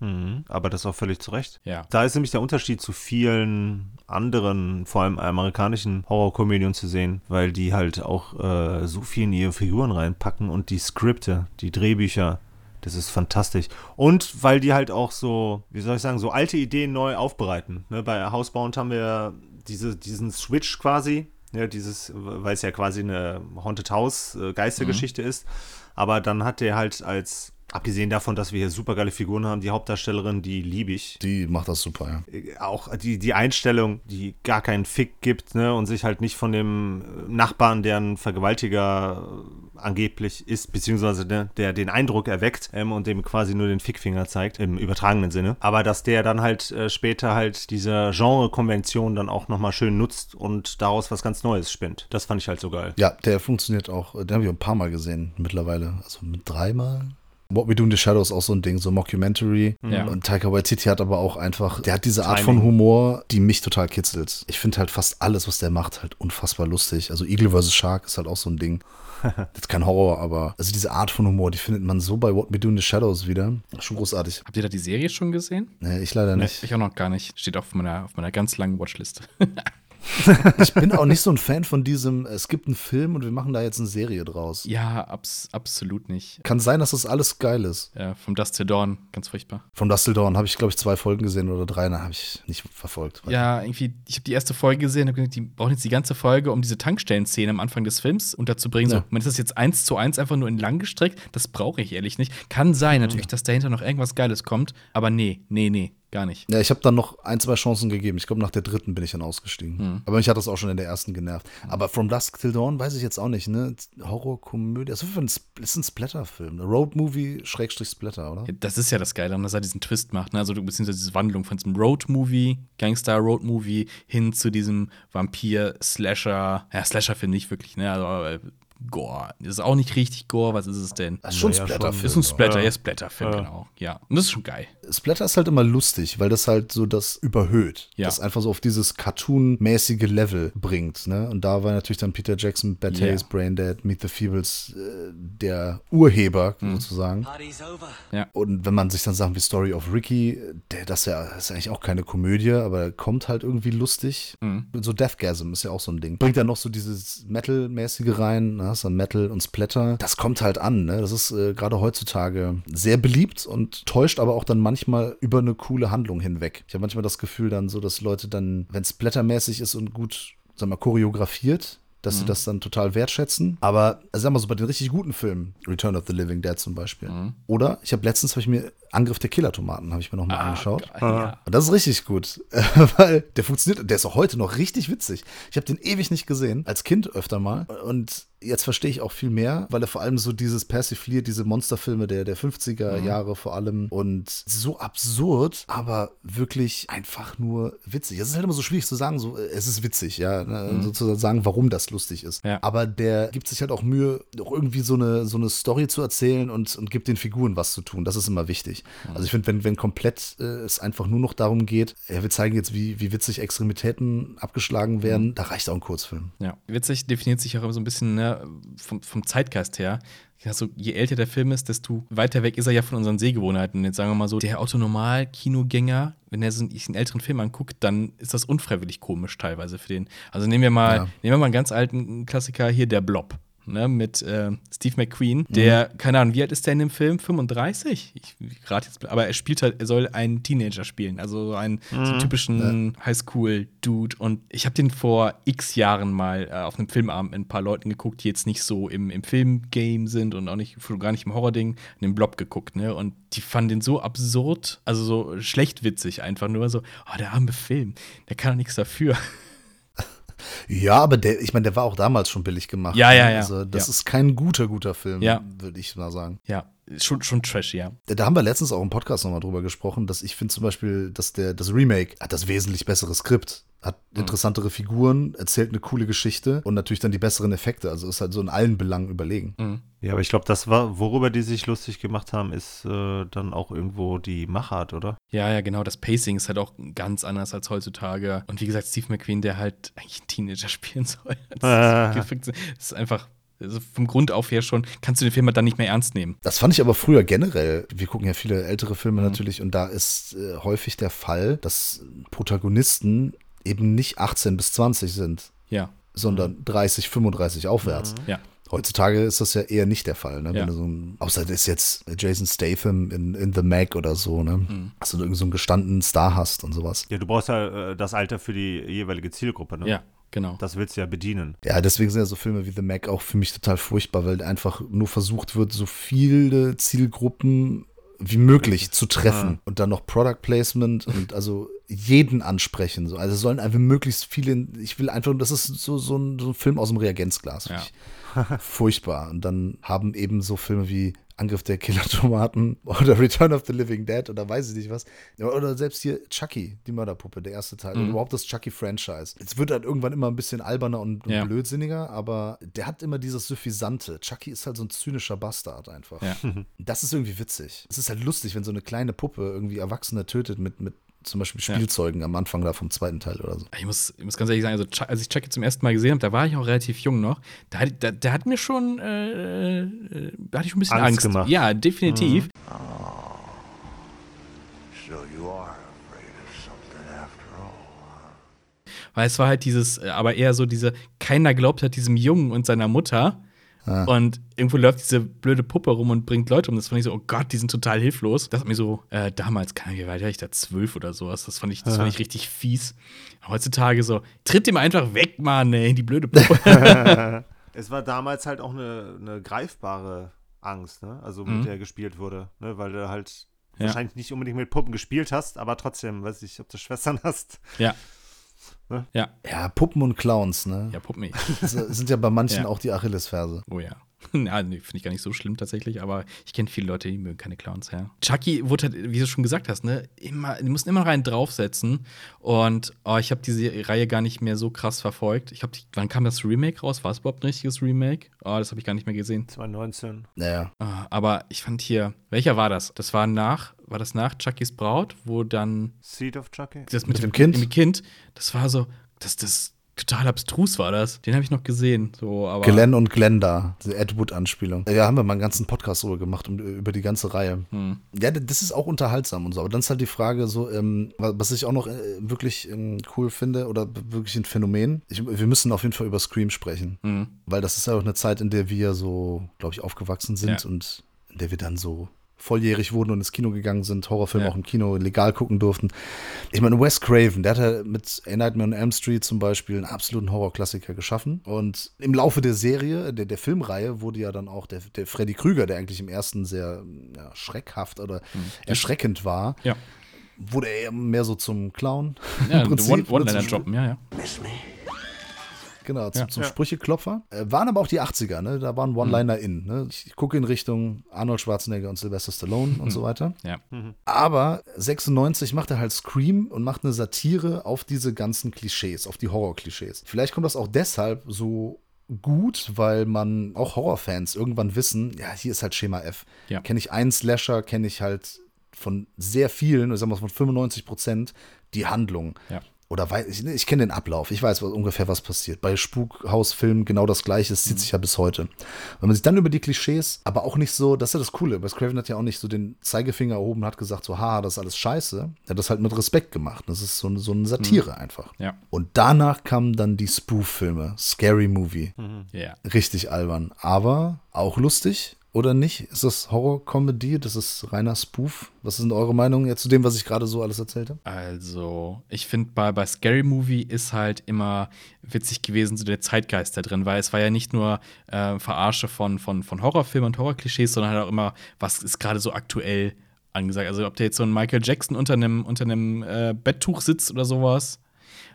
Aber das auch völlig zu Recht. Ja. Da ist nämlich der Unterschied zu vielen anderen, vor allem amerikanischen Horrorkomödien zu sehen, weil die halt auch äh, so viel in ihre Figuren reinpacken und die Skripte, die Drehbücher, das ist fantastisch. Und weil die halt auch so, wie soll ich sagen, so alte Ideen neu aufbereiten. Ne, bei Housebound haben wir diese, diesen Switch quasi, ja, dieses, weil es ja quasi eine Haunted House äh, Geistergeschichte ist. Aber dann hat der halt als, abgesehen davon, dass wir hier super geile Figuren haben, die Hauptdarstellerin, die liebe ich. Die macht das super, ja. Äh, Auch die, die Einstellung, die gar keinen Fick gibt, ne, und sich halt nicht von dem äh, Nachbarn, der ein Vergewaltiger äh, angeblich ist, beziehungsweise ne, der den Eindruck erweckt ähm, und dem quasi nur den Fickfinger zeigt, im übertragenen Sinne. Aber dass der dann halt äh, später halt diese Genre-Konvention dann auch nochmal schön nutzt und daraus was ganz Neues spinnt. Das fand ich halt so geil. Ja, der funktioniert auch. Den habe ich ein paar Mal gesehen mittlerweile. Also mit dreimal. What We Do in the Shadows ist auch so ein Ding, so Mockumentary. Ja. Und Taika Waititi hat aber auch einfach, der hat diese Art Timing. von Humor, die mich total kitzelt. Ich finde halt fast alles, was der macht, halt unfassbar lustig. Also Eagle vs. Shark ist halt auch so ein Ding. <laughs> Jetzt kein Horror, aber also diese Art von Humor, die findet man so bei What We Do in the Shadows wieder. Schon großartig. Habt ihr da die Serie schon gesehen? Nee, ich leider nicht. Ich auch noch gar nicht. Steht auf meiner, auf meiner ganz langen Watchliste. <laughs> <laughs> ich bin auch nicht so ein Fan von diesem, es gibt einen Film und wir machen da jetzt eine Serie draus. Ja, abs absolut nicht. Kann sein, dass das alles geil ist. Ja, vom Dust Till Dawn, ganz furchtbar. Vom Dust Till Dawn habe ich, glaube ich, zwei Folgen gesehen oder drei, da habe ich nicht verfolgt. Ja, irgendwie, ich habe die erste Folge gesehen, habe gedacht, die brauchen jetzt die ganze Folge, um diese Tankstellenszene am Anfang des Films unterzubringen. Ja. So, man ist das jetzt eins zu eins einfach nur in lang gestreckt. Das brauche ich ehrlich nicht. Kann sein natürlich, dass dahinter noch irgendwas Geiles kommt, aber nee, nee, nee. Gar nicht. Ja, ich habe dann noch ein, zwei Chancen gegeben. Ich glaube, nach der dritten bin ich dann ausgestiegen. Hm. Aber mich hat das auch schon in der ersten genervt. Aber From Dusk Till Dawn weiß ich jetzt auch nicht, ne? Horror-Komödie. Das ist ein Splatter-Film. Road-Movie, Schrägstrich Splatter, oder? Das ist ja das Geile, dass er diesen Twist macht. Ne? Also, beziehungsweise diese Wandlung von diesem Road-Movie, Gangster-Road-Movie hin zu diesem Vampir-Slasher. Ja, Slasher-Film nicht wirklich, ne? Also, äh, Gore. Das ist auch nicht richtig Gore, was ist es denn? Das ist schon ja, Splatter. Ist ein Splatter, ja, Splatter-Film, ja. genau. Ja. Und das ist schon geil. Splatter ist halt immer lustig, weil das halt so das überhöht. Ja. Das einfach so auf dieses Cartoon-mäßige Level bringt. Ne? Und da war natürlich dann Peter Jackson, Bad yeah. Taste, Brain Dead, Meet the Feebles äh, der Urheber mhm. sozusagen. Ja. Und wenn man sich dann Sachen wie Story of Ricky, der das ja ist eigentlich auch keine Komödie, aber kommt halt irgendwie lustig. Mhm. So Deathgasm ist ja auch so ein Ding. Bringt ja noch so dieses Metal-mäßige rein. Ne? Hast dann Metal und Splatter. Das kommt halt an, ne? Das ist äh, gerade heutzutage sehr beliebt und täuscht aber auch dann manchmal über eine coole Handlung hinweg. Ich habe manchmal das Gefühl dann so, dass Leute dann, wenn es splattermäßig ist und gut, sag mal, choreografiert, dass mhm. sie das dann total wertschätzen. Aber also sag mal so bei den richtig guten Filmen, Return of the Living Dead zum Beispiel. Mhm. Oder ich habe letztens habe ich mir Angriff der Killer-Tomaten habe ich mir noch mal ah, angeschaut. Geil, ja. Und das ist richtig gut, <laughs> weil der funktioniert, der ist auch heute noch richtig witzig. Ich habe den ewig nicht gesehen, als Kind öfter mal. Und jetzt verstehe ich auch viel mehr, weil er vor allem so dieses persifliert, diese Monsterfilme der, der 50er mhm. Jahre vor allem und so absurd, aber wirklich einfach nur witzig. Es ist halt immer so schwierig zu sagen, so, es ist witzig, ja, ne? mhm. sozusagen sagen, warum das lustig ist. Ja. Aber der gibt sich halt auch Mühe, auch irgendwie so eine, so eine Story zu erzählen und, und gibt den Figuren was zu tun. Das ist immer wichtig. Also ich finde, wenn, wenn komplett äh, es einfach nur noch darum geht, ja, wir zeigen jetzt, wie, wie witzig Extremitäten abgeschlagen werden, mhm. da reicht auch ein Kurzfilm. Ja, witzig definiert sich auch immer so ein bisschen ne, vom, vom Zeitgeist her. Also, je älter der Film ist, desto weiter weg ist er ja von unseren Sehgewohnheiten. Jetzt sagen wir mal so, der Autonormal-Kinogänger, wenn er so einen, einen, älteren Film anguckt, dann ist das unfreiwillig komisch teilweise für den. Also nehmen wir mal, ja. nehmen wir mal einen ganz alten Klassiker hier, der Blob ne, mit äh, Steve McQueen, der, mhm. keine Ahnung, wie alt ist der in dem Film? 35? Ich gerade jetzt, aber er spielt halt, er soll einen Teenager spielen, also einen mhm. so typischen ja. Highschool-Dude. Und ich habe den vor x Jahren mal äh, auf einem Filmabend mit ein paar Leuten geguckt, die jetzt nicht so im, im Filmgame sind und auch nicht, gar nicht im Horror-Ding, in den Blob geguckt, ne? Und die fanden den so absurd, also so schlecht witzig einfach nur so, oh, der arme Film, der kann doch nichts dafür. Ja, aber der, ich meine, der war auch damals schon billig gemacht. Ja, ja, ne? ja. Also, das ja. ist kein guter, guter Film, ja. würde ich mal sagen. Ja, schon, schon trashy, ja. Da haben wir letztens auch im Podcast nochmal drüber gesprochen, dass ich finde zum Beispiel, dass der, das Remake hat das wesentlich bessere Skript hat mhm. interessantere Figuren, erzählt eine coole Geschichte und natürlich dann die besseren Effekte. Also ist halt so in allen Belangen überlegen. Mhm. Ja, aber ich glaube, das war, worüber die sich lustig gemacht haben, ist äh, dann auch irgendwo die Machart, oder? Ja, ja, genau. Das Pacing ist halt auch ganz anders als heutzutage. Und wie gesagt, Steve McQueen, der halt eigentlich einen Teenager <laughs> spielen soll. Das, ist, <laughs> das ist einfach also vom Grund auf her schon, kannst du den Film halt dann nicht mehr ernst nehmen. Das fand ich aber früher generell. Wir gucken ja viele ältere Filme mhm. natürlich und da ist äh, häufig der Fall, dass Protagonisten eben nicht 18 bis 20 sind. Ja. Sondern 30, 35 aufwärts. Mhm. Ja. Heutzutage ist das ja eher nicht der Fall, ne? Ja. So ein, außer das ist jetzt Jason Statham in, in The Mac oder so, ne? Mhm. Dass du irgendwie so einen gestandenen Star hast und sowas. Ja, du brauchst ja äh, das Alter für die jeweilige Zielgruppe, ne? Ja, genau. Das willst du ja bedienen. Ja, deswegen sind ja so Filme wie The Mac auch für mich total furchtbar, weil einfach nur versucht wird, so viele Zielgruppen wie möglich zu treffen ja. und dann noch Product Placement und also jeden ansprechen. So. Also sollen einfach möglichst viele, ich will einfach, das ist so, so, ein, so ein Film aus dem Reagenzglas. Ja. Furchtbar. Und dann haben eben so Filme wie Angriff der Killer-Tomaten <laughs> oder Return of the Living Dead oder weiß ich nicht was. Oder selbst hier Chucky, die Mörderpuppe, der erste Teil. Mhm. Überhaupt das Chucky-Franchise. Es wird halt irgendwann immer ein bisschen alberner und, ja. blödsinniger, aber der hat immer dieses Suffisante. Chucky ist halt so ein zynischer Bastard einfach. Ja. Das ist irgendwie witzig. Es ist halt lustig, wenn so eine kleine Puppe irgendwie Erwachsene tötet mit, mit zum Beispiel Spielzeugen ja. am Anfang da vom zweiten Teil oder so. Ich muss, ich muss ganz ehrlich sagen, also, als ich Chucky zum ersten Mal gesehen habe, da war ich auch relativ jung noch. Da, da, der hat mir schon, äh, äh, da hatte ich schon ein bisschen Angst. Angst. Gemacht. Ja, definitiv. Mhm. Oh. So weil es war halt dieses, äh, aber eher so diese, keiner glaubt hat diesem Jungen und seiner Mutter. Ah. Und irgendwo läuft diese blöde Puppe rum und bringt Leute um. Das fand ich so, oh Gott, die sind total hilflos. Das hat mir so, äh, damals, keine Ahnung, wie war ich da, zwölf oder sowas. Das fand ich, das fand ich richtig fies. Heutzutage so, tritt ihm einfach weg, Mann, ey, die blöde Puppe. <laughs> Es war damals halt auch eine, eine greifbare Angst, ne? Also mit Mhm. der gespielt wurde, ne? Weil du halt Ja. wahrscheinlich nicht unbedingt mit Puppen gespielt hast, aber trotzdem, weiß ich, ob du Schwestern hast. ja. Ne? Ja, Ja, Puppen und Clowns, ne? ja, Puppen. <laughs> Das sind ja bei manchen Ja. auch die Achillesferse. Oh ja. <laughs> Ja, nee, finde ich gar nicht so schlimm tatsächlich, aber ich kenne viele Leute, die mögen keine Clowns, ja. Chucky wurde halt, wie du schon gesagt hast, ne, immer, die mussten immer rein draufsetzen. Und oh, ich habe diese Reihe gar nicht mehr so krass verfolgt. Ich habe, wann kam das Remake raus? War es überhaupt ein richtiges Remake? Oh, das habe ich gar nicht mehr gesehen. 2019. Naja. Ah, aber ich fand hier, welcher war das? Das war nach, war das nach Chuckys Braut, wo dann Seed of Chucky? das mit, Mit dem Kind? Dem Kind, das war so, das, das total abstrus war das. Den habe ich noch gesehen. So, aber. Glenn und Glenda, diese Ed Wood-Anspielung. Ja, haben wir mal einen ganzen Podcast drüber gemacht, um, über die ganze Reihe. Hm. Ja, das ist auch unterhaltsam und so. Aber dann ist halt die Frage, so, ähm, was ich auch noch äh, wirklich ähm, cool finde oder wirklich ein Phänomen. Ich, wir müssen auf jeden Fall über Scream sprechen. Hm. Weil das ist ja auch eine Zeit, in der wir so, glaube ich, aufgewachsen sind Ja. und in der wir dann so volljährig wurden und ins Kino gegangen sind, Horrorfilme Ja. auch im Kino legal gucken durften. Ich meine, Wes Craven, der hat ja mit A Nightmare on Elm Street zum Beispiel einen absoluten Horrorklassiker geschaffen. Und im Laufe der Serie, der, der Filmreihe, wurde ja dann auch der, der Freddy Krüger, der eigentlich im ersten sehr ja, schreckhaft oder erschreckend war, Ja. wurde er mehr so zum Clown. Ja, <laughs> im Prinzip, One- oder One-Liner Genau, zum, Ja. zum. Sprücheklopfer. Äh, waren aber auch die 80er, ne? Da waren One-Liner in. Ne? Ich gucke in Richtung Arnold Schwarzenegger und Sylvester Stallone und so weiter. Ja. Aber 96 macht er halt Scream und macht eine Satire auf diese ganzen Klischees, auf die Horror-Klischees. Vielleicht kommt das auch deshalb so gut, weil man auch Horrorfans irgendwann wissen, ja, hier ist halt Schema F. Ja. Kenne ich einen Slasher, kenne ich halt von sehr vielen, ich sag mal von 95 Prozent, die Handlung. Ja. Oder weiß ich, ich kenne den Ablauf, ich weiß was, ungefähr, was passiert. Bei Spukhausfilmen genau das gleiche, es zieht sich ja bis heute. Wenn man sich dann über die Klischees, aber auch nicht so, das ist ja das Coole, Wes Craven hat ja auch nicht so den Zeigefinger erhoben und hat gesagt, so, haha, das ist alles scheiße. Er hat das halt mit Respekt gemacht. Das ist so, eine- so eine Satire einfach. Ja. Und danach kamen dann die Spoof-Filme, Scary Movie. Ja. Richtig albern, aber auch lustig. Oder nicht? Ist das Horror-Comedy? Das ist reiner Spoof? Was denn eure Meinung jetzt zu dem, was ich gerade so alles erzählt habe? Also, ich finde, bei, bei Scary Movie ist halt immer witzig gewesen, so der Zeitgeist da drin, weil es war ja nicht nur äh, Verarsche von, von, von Horrorfilmen und Horrorklischees, sondern halt auch immer, was ist gerade so aktuell angesagt. Also, ob der jetzt so ein Michael Jackson unter einem, unter äh, Betttuch sitzt oder sowas.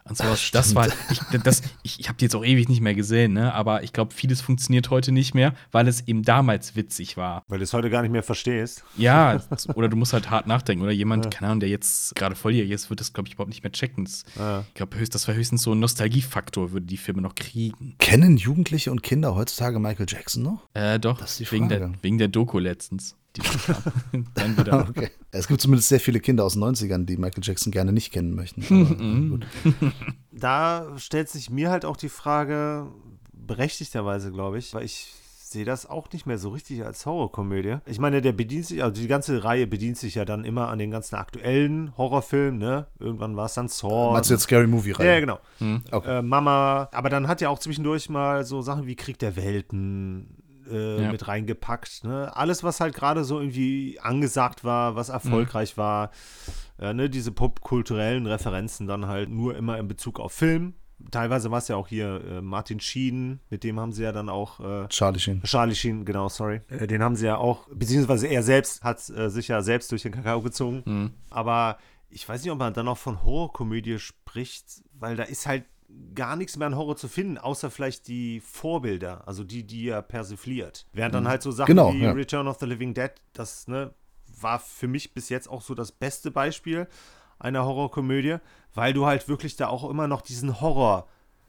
Und sowas. das war, ich, das, ich, ich habe die jetzt auch ewig nicht mehr gesehen, ne? aber ich glaube, vieles funktioniert heute nicht mehr, weil es eben damals witzig war. Weil du es heute gar nicht mehr verstehst. Ja, <laughs> oder du musst halt hart nachdenken. Oder jemand, keine Ahnung, der jetzt gerade volljährig ist, wird das, glaube ich, überhaupt nicht mehr checken. Ja. Ich glaube, das war höchstens so ein Nostalgiefaktor, würde die Filme noch kriegen. Kennen Jugendliche und Kinder heutzutage Michael Jackson noch? Äh, doch, Das ist die wegen, der, Frage. wegen der Doku letztens. Die <laughs> dann wieder. Okay. Es gibt zumindest sehr viele Kinder aus den 90ern, die Michael Jackson gerne nicht kennen möchten. <laughs> Da stellt sich mir halt auch die Frage, berechtigterweise, glaube ich, weil ich sehe das auch nicht mehr so richtig als Horrorkomödie. Ich meine, der bedient sich, also die ganze Reihe bedient sich ja dann immer an den ganzen aktuellen Horrorfilmen, ne? Irgendwann war es dann Saw. Meinst du jetzt Scary Movie rein? Ja, genau. Okay. Äh, Mama, aber dann hat ja auch zwischendurch mal so Sachen wie Krieg der Welten äh, Ja. mit reingepackt. Ne? Alles, was halt gerade so irgendwie angesagt war, was erfolgreich war, äh, ne? diese popkulturellen Referenzen dann halt nur immer in Bezug auf Film. Teilweise war es ja auch hier äh, Martin Sheen, mit dem haben sie ja dann auch äh, Charlie Sheen. Charlie Sheen, genau, sorry. Äh, den haben sie ja auch, beziehungsweise er selbst hat äh, sich ja selbst durch den Kakao gezogen. Mhm. Aber ich weiß nicht, ob man dann noch von Horrorkomödie spricht, weil da ist halt gar nichts mehr an Horror zu finden, außer vielleicht die Vorbilder, also die, die er persifliert. Während dann halt so Sachen Genau, wie ja. Return of the Living Dead, das ne, war für mich bis jetzt auch so das beste Beispiel einer Horrorkomödie, weil du halt wirklich da auch immer noch diesen Horror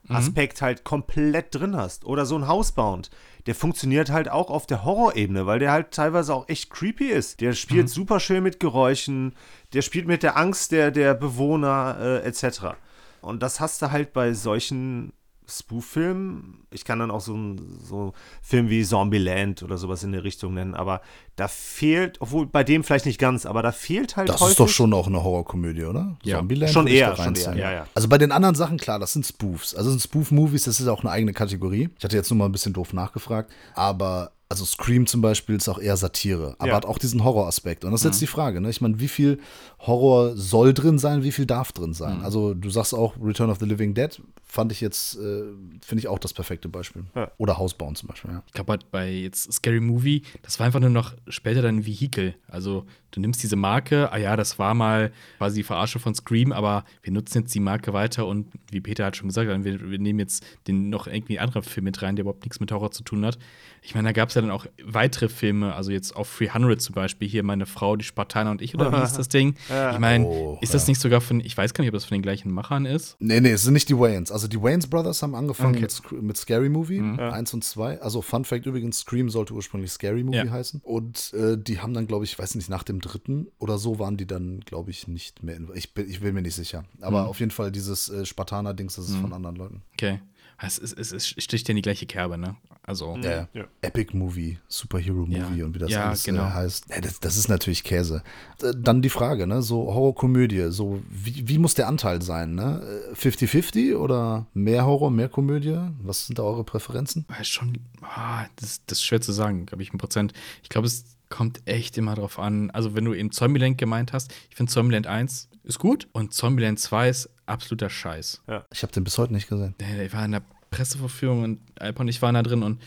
Aspekt halt komplett drin hast. Oder so ein Housebound. Der funktioniert halt auch auf der Horrorebene, weil der halt teilweise auch echt creepy ist. Der spielt super schön mit Geräuschen, der spielt mit der Angst der, der Bewohner äh, etc. Und das hast du halt bei solchen Spoof-Film. Ich kann dann auch so einen so Film wie Zombieland oder sowas in der Richtung nennen, aber da fehlt, obwohl bei dem vielleicht nicht ganz, aber da fehlt halt Das häufig. ist doch schon auch eine Horrorkomödie, oder? Ja. Zombieland Schon eher, schon eher, ja, ja. Also bei den anderen Sachen, klar, das sind Spoofs. Also sind Spoof-Movies, das ist auch eine eigene Kategorie. Ich hatte jetzt nur mal ein bisschen doof nachgefragt, aber also Scream zum Beispiel ist auch eher Satire, aber Ja. hat auch diesen Horroraspekt. Und das ist jetzt die Frage, ne? Ich meine, wie viel Horror soll drin sein, wie viel darf drin sein? Also du sagst auch Return of the Living Dead, fand ich jetzt, äh, finde ich auch das perfekte Beispiel. Ja. Oder Hausbauen zum Beispiel, ja. Ich glaube halt bei jetzt Scary Movie, das war einfach nur noch später dann ein Vehikel. Also du nimmst diese Marke, ah ja, das war mal quasi die Verarsche von Scream, aber wir nutzen jetzt die Marke weiter und wie Peter hat schon gesagt, wir, wir nehmen jetzt den noch irgendwie anderen Film mit rein, der überhaupt nichts mit Horror zu tun hat. Ich meine, da gab es ja dann auch weitere Filme, also jetzt auf 300 zum Beispiel, hier meine Frau, die Spartaner und ich, oder wie hieß <laughs> das Ding? Ich meine, Oh, ist das nicht sogar von, ich weiß gar nicht, ob das von den gleichen Machern ist? Nee, nee, es sind nicht die Wayans. Also die Wayans Brothers haben angefangen Okay. mit, mit Scary Movie, eins und zwei. Also Fun Fact übrigens, Scream sollte ursprünglich Scary Movie Ja. heißen. Und äh, die haben dann, glaube ich, weiß nicht, nach dem dritten oder so waren die dann, glaube ich, nicht mehr. In, ich, bin, ich bin mir nicht sicher. Aber auf jeden Fall dieses äh, Spartaner-Dings, das ist von anderen Leuten. Okay. Es, ist, es, es sticht ja in die gleiche Kerbe, ne? Also. Ja, ja. Ja. Epic Movie, Superhero Movie Ja. und wie das Ja, alles genau. äh, heißt. Ja, das, das ist natürlich Käse. Äh, Dann die Frage, ne? So Horrorkomödie, so wie, wie muss der Anteil sein, ne? Äh, 50-50 oder mehr Horror, mehr Komödie? Was sind da eure Präferenzen? Schon, ah, das, das ist schwer zu sagen, glaube ich, ein Prozent. Ich glaube, es kommt echt immer drauf an. Also, wenn du eben Zombieland gemeint hast, ich finde Zombieland 1 ist gut und Zombieland 2 ist absoluter Scheiß. Ich habe den bis heute nicht gesehen. Der, der war in der Presseverführung und Alpa und ich waren da drin und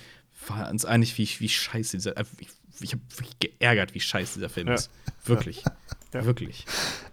waren uns einig, wie, wie scheiße dieser. äh, Ich, ich habe wirklich geärgert, wie scheiße dieser Film Ja. ist. Wirklich. Wirklich.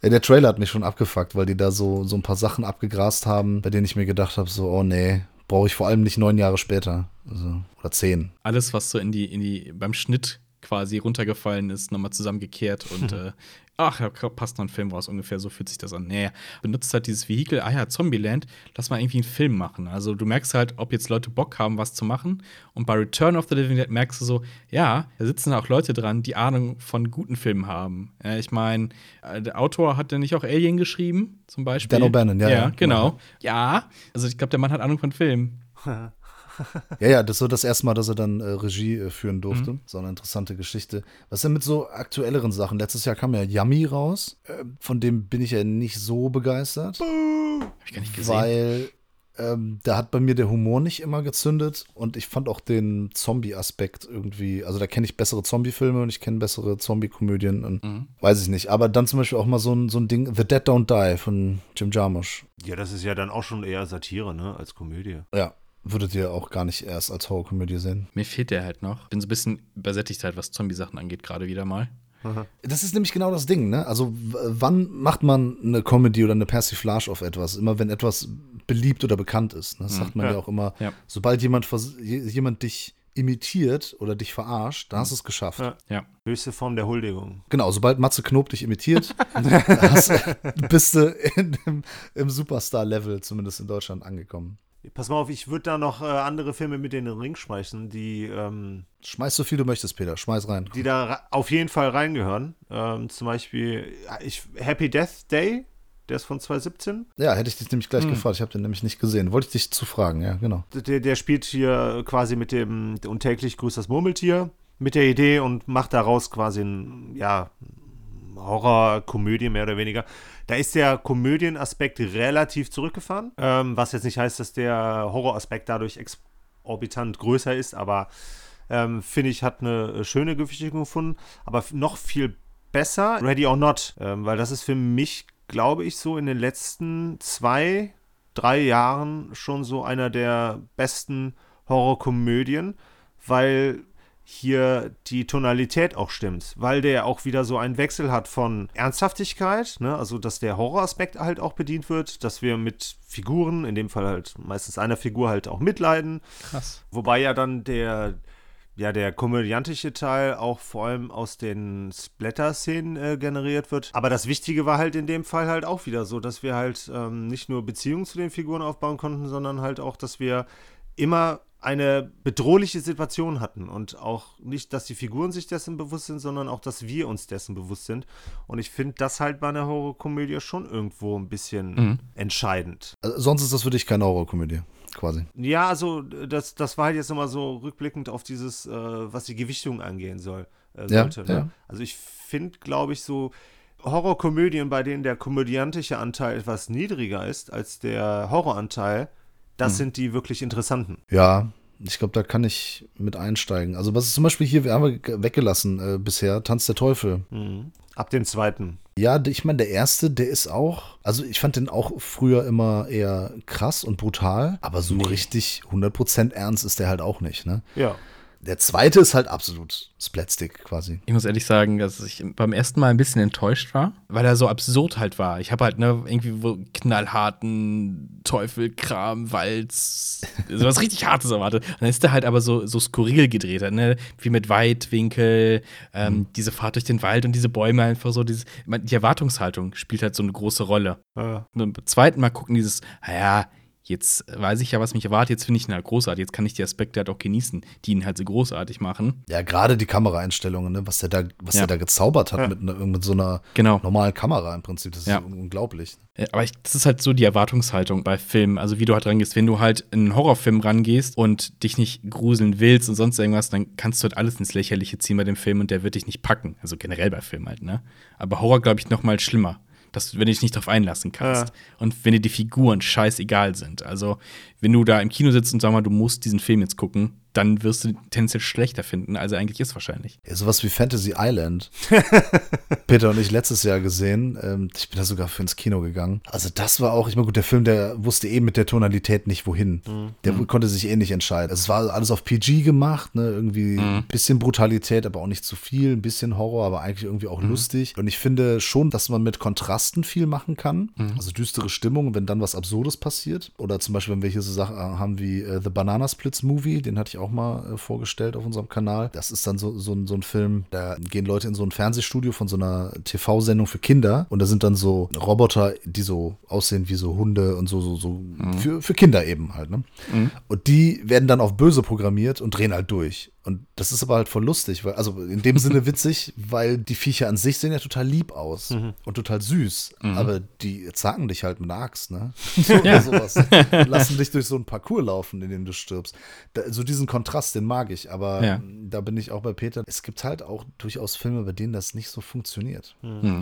Ja, der Trailer hat mich schon abgefuckt, weil die da so, so ein paar Sachen abgegrast haben, bei denen ich mir gedacht habe, so, oh nee, brauche ich vor allem nicht neun Jahre später. Also, oder zehn. alles, was so in die, in die, beim Schnitt quasi runtergefallen ist, nochmal zusammengekehrt und äh, ach, da passt noch ein Film raus, ungefähr so fühlt sich das an. Nee, benutzt halt dieses Vehikel, ah ja, Zombieland, lass mal irgendwie einen Film machen. Also du merkst halt, ob jetzt Leute Bock haben, was zu machen. Und bei Return of the Living Dead merkst du so, ja, da sitzen auch Leute dran, die Ahnung von guten Filmen haben. Äh, ich meine, äh, der Autor hat ja nicht auch Alien geschrieben, zum Beispiel. Dan O'Bannon, ja, Ja, ja. genau. Ja, also ich glaube, der Mann hat Ahnung von Filmen. <laughs> Ja, ja, das so das erste Mal, dass er dann äh, Regie äh, führen durfte. So eine interessante Geschichte. Was ist denn mit so aktuelleren Sachen? Letztes Jahr kam ja Yummy raus. Äh, von dem bin ich ja nicht so begeistert, Hab ich gar nicht gesehen. weil ähm, da hat bei mir der Humor nicht immer gezündet und ich fand auch den Zombie-Aspekt irgendwie, also da kenne ich bessere Zombie-Filme und ich kenne bessere Zombie-Komödien und Mhm. weiß ich nicht. Aber dann zum Beispiel auch mal so ein, so ein Ding, The Dead Don't Die von Jim Jarmusch. Ja, das ist ja dann auch schon eher Satire, ne, als Komödie. Ja, würdet ihr auch gar nicht erst als Horrorkomödie sehen. Mir fehlt der halt noch. Bin so ein bisschen übersättigt halt, was Zombie-Sachen angeht, gerade wieder mal. Das ist nämlich genau das Ding, ne? Also, wann macht man eine Comedy oder eine Persiflage auf etwas? Immer wenn etwas beliebt oder bekannt ist. Ne? Das sagt man ja. Ja. auch immer. Ja. Sobald jemand, jemand dich imitiert oder dich verarscht, dann hast du es geschafft. Ja. Ja. Höchste Form der Huldigung. Genau, sobald Matze Knob dich imitiert, <laughs> hast, bist du in, im, im Superstar-Level, zumindest in Deutschland, angekommen. Pass mal auf, ich würde da noch äh, andere Filme mit in den Ring schmeißen, die, ähm, Schmeiß so viel du möchtest, Peter. Schmeiß rein. die da auf jeden Fall reingehören. Ähm, zum Beispiel ja, ich, Happy Death Day, der ist von 2017. Ja, hätte ich dich nämlich gleich gefragt. Ich habe den nämlich nicht gesehen. Wollte ich dich zu fragen, ja, genau. Der, der spielt hier quasi mit dem und täglich grüßt das Murmeltier mit der Idee und macht daraus quasi ein, ja, Horror-Komödie mehr oder weniger. Da ist der Komödienaspekt relativ zurückgefahren, ähm, was jetzt nicht heißt, dass der Horroraspekt dadurch exorbitant größer ist, aber ähm, finde ich, hat eine schöne Gewichtung gefunden. Aber noch viel besser, Ready or Not, ähm, weil das ist für mich, glaube ich, so in den letzten zwei, drei Jahren schon so einer der besten Horrorkomödien, weil hier die Tonalität auch stimmt, weil der auch wieder so einen Wechsel hat von Ernsthaftigkeit, ne? also dass der Horroraspekt halt auch bedient wird, dass wir mit Figuren, in dem Fall halt meistens einer Figur halt auch mitleiden, Krass. Wobei ja dann der, ja, der komödiantische Teil auch vor allem aus den Splatter-Szenen äh, generiert wird. Aber das Wichtige war halt in dem Fall halt auch wieder so, dass wir halt ähm, nicht nur Beziehungen zu den Figuren aufbauen konnten, sondern halt auch, dass wir immer eine bedrohliche Situation hatten und auch nicht, dass die Figuren sich dessen bewusst sind, sondern auch, dass wir uns dessen bewusst sind. Und ich finde das halt bei einer Horrorkomödie schon irgendwo ein bisschen Mhm. entscheidend. Also, sonst ist das für dich keine Horrorkomödie. quasi. Ja, also das, das war halt jetzt nochmal so rückblickend auf dieses, äh, was die Gewichtung angehen soll. Äh, Ja, sollte, ne? ja. Also ich finde, glaube ich, so Horrorkomödien, bei denen der komödiantische Anteil etwas niedriger ist als der Horroranteil, das sind die wirklich interessanten. Ja, ich glaube, da kann ich mit einsteigen. Also was ist zum Beispiel hier, wir haben wir weggelassen äh, bisher, Tanz der Teufel. Mhm. Ab dem zweiten. Ja, ich meine, der erste, der ist auch, also ich fand den auch früher immer eher krass und brutal, aber so richtig 100% ernst ist der halt auch nicht, ne? Ja. Der zweite ist halt absolut Splatstick quasi. Ich muss ehrlich sagen, dass ich beim ersten Mal ein bisschen enttäuscht war, weil er so absurd halt war. Ich habe halt ne, irgendwie wo knallharten Teufelkram, Walz, <laughs> sowas richtig Hartes erwartet. Und dann ist der halt aber so, so skurril gedreht, ne? wie mit Weitwinkel, ähm, diese Fahrt durch den Wald und diese Bäume einfach so. Dieses, die Erwartungshaltung spielt halt so eine große Rolle. Äh, Und beim zweiten Mal gucken dieses, naja, jetzt weiß ich ja, was mich erwartet, jetzt finde ich ihn halt großartig, jetzt kann ich die Aspekte halt auch genießen, die ihn halt so großartig machen. Ja, gerade die Kameraeinstellungen, ne? was der da, was Ja. der da gezaubert hat Ja. mit, ne, mit so einer Genau. normalen Kamera im Prinzip. Das ist Ja. un- unglaublich. Ja, Aber ich, das ist halt so die Erwartungshaltung bei Filmen. Also wie du halt rangehst, wenn du halt in einen Horrorfilm rangehst und dich nicht gruseln willst und sonst irgendwas, dann kannst du halt alles ins Lächerliche ziehen bei dem Film und der wird dich nicht packen. Also generell bei Filmen halt, ne? Aber Horror, glaube ich, noch mal schlimmer. Dass, wenn du dich nicht drauf einlassen kannst. Ja. Und wenn dir die Figuren scheißegal sind. Also, wenn du da im Kino sitzt und sag mal, du musst diesen Film jetzt gucken, dann wirst du den tendenziell schlechter finden, als er eigentlich ist wahrscheinlich. Ja, sowas wie Fantasy Island. <laughs> Peter und ich letztes Jahr gesehen. Ähm, ich bin da sogar für ins Kino gegangen. Also das war auch, ich meine, gut, der Film, der wusste eh mit der Tonalität nicht wohin. Der konnte sich eh nicht entscheiden. Also es war alles auf PG gemacht, ne? Irgendwie ein bisschen Brutalität, aber auch nicht zu viel. Ein bisschen Horror, aber eigentlich irgendwie auch lustig. Und ich finde schon, dass man mit Kontrasten viel machen kann. Also düstere Stimmung, wenn dann was Absurdes passiert. Oder zum Beispiel, wenn wir hier so Sachen haben wie äh, The Banana Splits Movie, den hatte ich auch mal äh, vorgestellt auf unserem Kanal. Das ist dann so, so, ein- so ein Film, da gehen Leute in so ein Fernsehstudio von so einer TV-Sendung für Kinder und da sind dann so Roboter, die so aussehen wie so Hunde und so, so, so für, für Kinder eben halt. Ne? Und die werden dann auf böse programmiert und drehen halt durch. Und das ist aber halt voll lustig, weil, also in dem Sinne <laughs> witzig, weil die Viecher an sich sehen ja total lieb aus und total süß. Aber die zacken dich halt mit einer Axt, ne? <laughs> So, Ja. sowas. Und <laughs> lassen dich durch so einen Parcours laufen, in dem du stirbst. Da, so diesen Kontrast, den mag ich. Aber Ja. da bin ich auch bei Peter. Es gibt halt auch durchaus Filme, bei denen das nicht so funktioniert.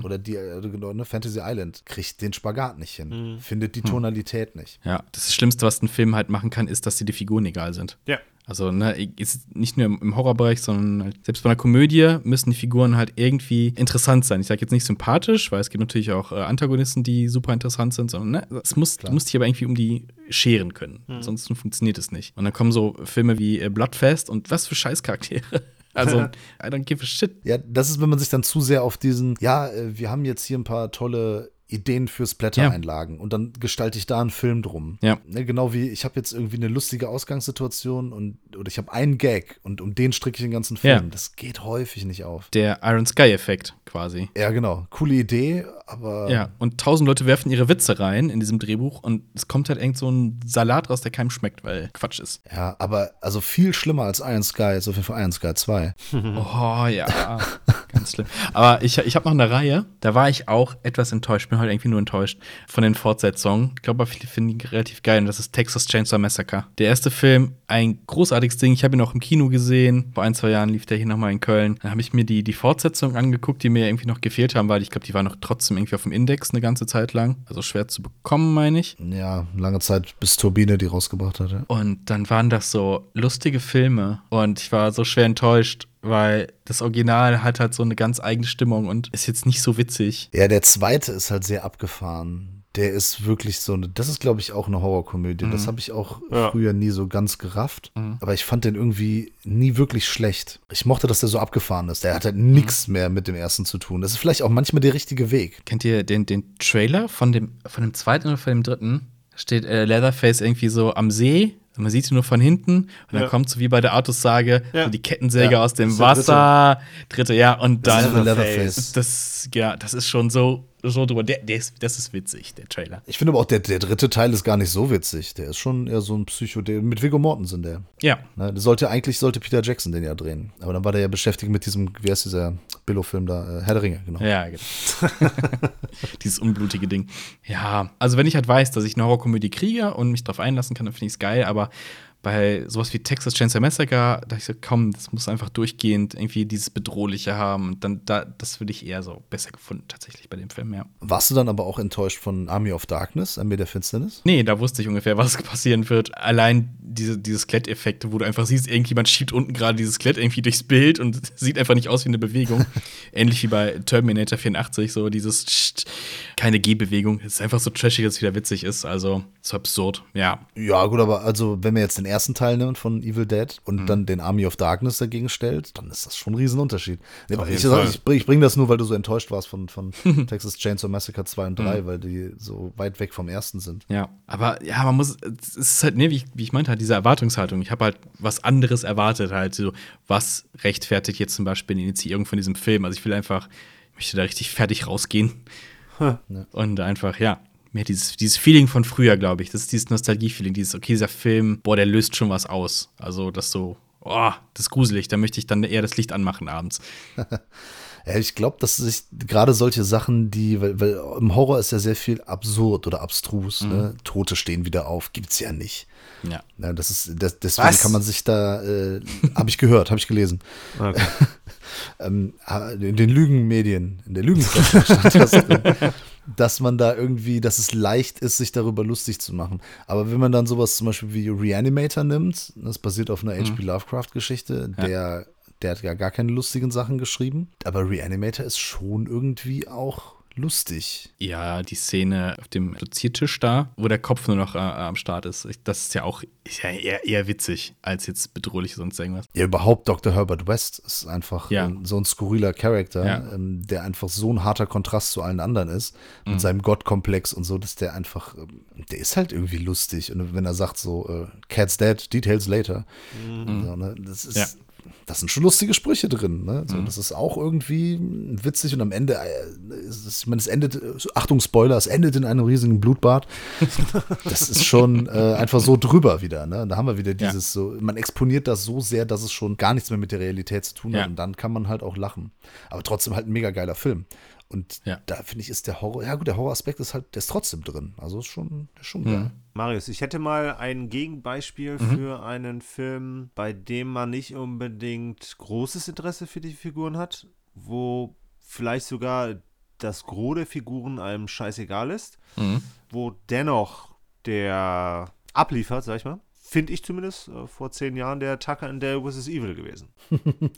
Oder die, äh, genau, ne, Fantasy Island kriegt den Spagat nicht hin. Findet die Tonalität nicht. Ja, das Schlimmste, was ein Film halt machen kann, ist, dass dir die Figuren egal sind. ja. Also, ne, ist nicht nur im Horrorbereich, sondern halt selbst bei einer Komödie müssen die Figuren halt irgendwie interessant sein. Ich sage jetzt nicht sympathisch, weil es gibt natürlich auch äh, Antagonisten, die super interessant sind, sondern ne, es muss, du musst dich aber irgendwie um die scheren können. Ansonsten funktioniert es nicht. Und dann kommen so Filme wie äh, Bloodfest und was für Scheißcharaktere. <laughs> Also, I don't give a shit. Ja, das ist, wenn man sich dann zu sehr auf diesen, ja, äh, wir haben jetzt hier ein paar tolle Ideen für Splatter-Einlagen und dann gestalte ich da einen Film drum. Ja. Ne, genau wie, ich habe jetzt irgendwie eine lustige Ausgangssituation und oder ich habe einen Gag und um den stricke ich den ganzen Film. Ja. Das geht häufig nicht auf. Der Iron Sky-Effekt quasi. Ja, genau. Coole Idee, aber Ja, und tausend Leute werfen ihre Witze rein in diesem Drehbuch und es kommt halt irgend so ein Salat raus, der keinem schmeckt, weil Quatsch ist. Ja, aber also viel schlimmer als Iron Sky ist auf jeden Fall Iron Sky 2. <laughs> Oh ja, ganz schlimm. Aber ich, ich habe noch eine Reihe, da war ich auch etwas enttäuscht, bin heute irgendwie nur enttäuscht von den Fortsetzungen. Ich glaube, viele finden die relativ geil und das ist Texas Chainsaw Massacre. Der erste Film, ein großartiges Ding. Ich habe ihn auch im Kino gesehen. Vor ein, zwei Jahren lief der hier nochmal in Köln. Dann habe ich mir die, die Fortsetzung angeguckt, die mir irgendwie noch gefehlt haben, weil ich glaube, die waren noch trotzdem irgendwie auf dem Index eine ganze Zeit lang. Also schwer zu bekommen, meine ich. Ja, lange Zeit bis Turbine die rausgebracht hatte. Und dann waren das so lustige Filme und ich war so schwer enttäuscht, weil das Original hat halt so eine ganz eigene Stimmung und ist jetzt nicht so witzig. Ja, der zweite ist halt sehr abgefahren. Der ist wirklich so eine, das ist glaube ich auch eine Horrorkomödie. Das habe ich auch Ja. früher nie so ganz gerafft. Aber ich fand den irgendwie nie wirklich schlecht. Ich mochte, dass der so abgefahren ist. Der hat halt nichts mehr mit dem ersten zu tun. Das ist vielleicht auch manchmal der richtige Weg. Kennt ihr den, den Trailer von dem, von dem zweiten oder von dem dritten? Da steht äh, Leatherface irgendwie so am See und man sieht sie nur von hinten und dann Ja. kommt so wie bei der Autosage Ja. so die Kettensäge Ja, aus dem das Wasser, dritte, ja, und Das dann ist Leatherface. das, ja, das ist schon so, so drüber. Der, der ist, das ist witzig, der Trailer. Ich finde aber auch, der, der dritte Teil ist gar nicht so witzig. Der ist schon eher so ein Psycho, der, mit Viggo Mortensen, der. Ja, Ne, sollte, eigentlich sollte Peter Jackson den ja drehen. Aber dann war der ja beschäftigt mit diesem, wie heißt dieser Billo-Film da? Äh, Herr der Ringe, genau. ja, genau. <laughs> Dieses unblutige Ding. Ja, also wenn ich halt weiß, dass ich eine Horrorkomödie kriege und mich darauf einlassen kann, dann finde ich es geil, aber bei sowas wie Texas Chainsaw Massacre, da ich so, komm, das muss einfach durchgehend irgendwie dieses Bedrohliche haben. Und dann, da, das würde ich eher so besser gefunden, tatsächlich bei dem Film, ja. Warst du dann aber auch enttäuscht von Army of Darkness, Armee der Finsternis? Nee, da wusste ich ungefähr, was <laughs> passieren wird. Allein diese, diese Skelett-Effekte, wo du einfach siehst, irgendjemand schiebt unten gerade dieses Skelett irgendwie durchs Bild und <laughs> sieht einfach nicht aus wie eine Bewegung. <laughs> Ähnlich wie bei Terminator 84, so dieses Scht, keine Gehbewegung. Es ist einfach so trashig, dass es wieder witzig ist. Also, so absurd, ja. Ja, gut, aber also, wenn wir jetzt den ersten Teil nimmt von Evil Dead Mhm. und dann den Army of Darkness dagegen stellt, dann ist das schon ein Riesenunterschied. Nee, ich ich, bring- ich bringe das nur, weil du so enttäuscht warst von, von <laughs> Texas Chainsaw Massacre 2 und Mhm. 3, weil die so weit weg vom ersten sind. Ja, aber ja, man muss, es ist halt, ne, wie ich, wie ich meinte, halt diese Erwartungshaltung. Ich habe halt was anderes erwartet, halt so, was rechtfertigt jetzt zum Beispiel die Initiierung von diesem Film. Also ich will einfach, ich möchte da richtig fertig rausgehen und einfach, ja, mir dieses, dieses Feeling von früher, glaube ich, das ist dieses Nostalgie-Feeling, dieses, okay, dieser Film, boah, der löst schon was aus. Also das so, oh, das ist gruselig, da möchte ich dann eher das Licht anmachen abends. <laughs> Ja, ich glaube, dass sich gerade solche Sachen, die, weil, weil im Horror ist ja sehr viel absurd oder abstrus, ne? Tote stehen wieder auf, gibt's ja nicht. Ja. Ja, das ist, das, deswegen Was? kann man sich da, äh, habe ich gehört, habe ich gelesen. Okay. <laughs> ähm, in den Lügenmedien, in der Lügenpresse stand das drin, <laughs> dass man da irgendwie, dass es leicht ist, sich darüber lustig zu machen. Aber wenn man dann sowas zum Beispiel wie Reanimator nimmt, das basiert auf einer H.P. Lovecraft-Geschichte, Ja. der, der hat ja gar keine lustigen Sachen geschrieben. Aber Reanimator ist schon irgendwie auch lustig. Ja, die Szene auf dem Doziertisch da, wo der Kopf nur noch äh, am Start ist, das ist ja auch ist ja eher, eher witzig als jetzt bedrohlich sonst irgendwas. Ja, überhaupt Dr. Herbert West ist einfach Ja. so ein skurriler Charakter, Ja. ähm, der einfach so ein harter Kontrast zu allen anderen ist, mit Mhm. seinem Gottkomplex und so, dass der einfach, ähm, der ist halt irgendwie lustig. Und wenn er sagt so, äh, Cat's dead, details later, so, ne, das ist. Mhm. Ja. Das sind schon lustige Sprüche drin. Ne? Mhm. So, Das ist auch irgendwie witzig und am Ende, äh, ich meine, es endet, Achtung, Spoiler, es endet in einem riesigen Blutbad. das ist schon <laughs> äh, einfach so drüber wieder. Ne? Da haben wir wieder Ja. dieses so, man exponiert das so sehr, dass es schon gar nichts mehr mit der Realität zu tun hat Ja. und dann kann man halt auch lachen. Aber trotzdem halt ein mega geiler Film. Und Ja. da finde ich, ist der Horror, ja gut, der Horroraspekt ist halt, der ist trotzdem drin. Also ist schon, ist schon geil. Marius, ich hätte mal ein Gegenbeispiel für einen Film, bei dem man nicht unbedingt großes Interesse für die Figuren hat, wo vielleicht sogar das Gros der Figuren einem scheißegal ist, Mhm. wo dennoch der abliefert, sag ich mal. Finde ich zumindest äh, vor zehn Jahren der Tucker in Dale vs. Evil gewesen. <laughs>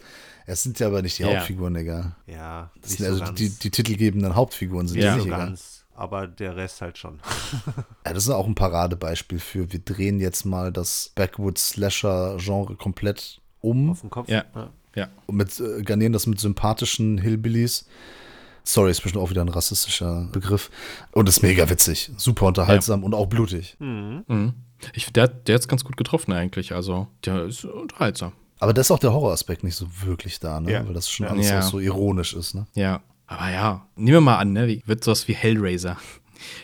Es sind ja aber nicht die Ja. Hauptfiguren, Digga. Ja, Das nicht sind so also ganz. die, die titelgebenden Hauptfiguren sind Ja. nicht so egal. ganz. Aber der Rest halt schon. <laughs> Ja, das ist auch ein Paradebeispiel für, wir drehen jetzt mal das Backwoods-Slasher-Genre komplett um Auf dem Kopf. Ja. Ja. und mit, äh, garnieren das mit sympathischen Hillbillies. Sorry, ist bestimmt auch wieder ein rassistischer Begriff. Und ist mega witzig, super unterhaltsam und auch blutig. Mhm. Mhm. Ich, der, der ist ganz gut getroffen eigentlich. Also, der ist unterhaltsam. Aber da ist auch der Horroraspekt nicht so wirklich da, ne? Ja. Weil das schon Ja. alles Ja. auch so ironisch ist, ne? Ja. Aber ja, nehmen wir mal an, ne? Wird sowas wie Hellraiser.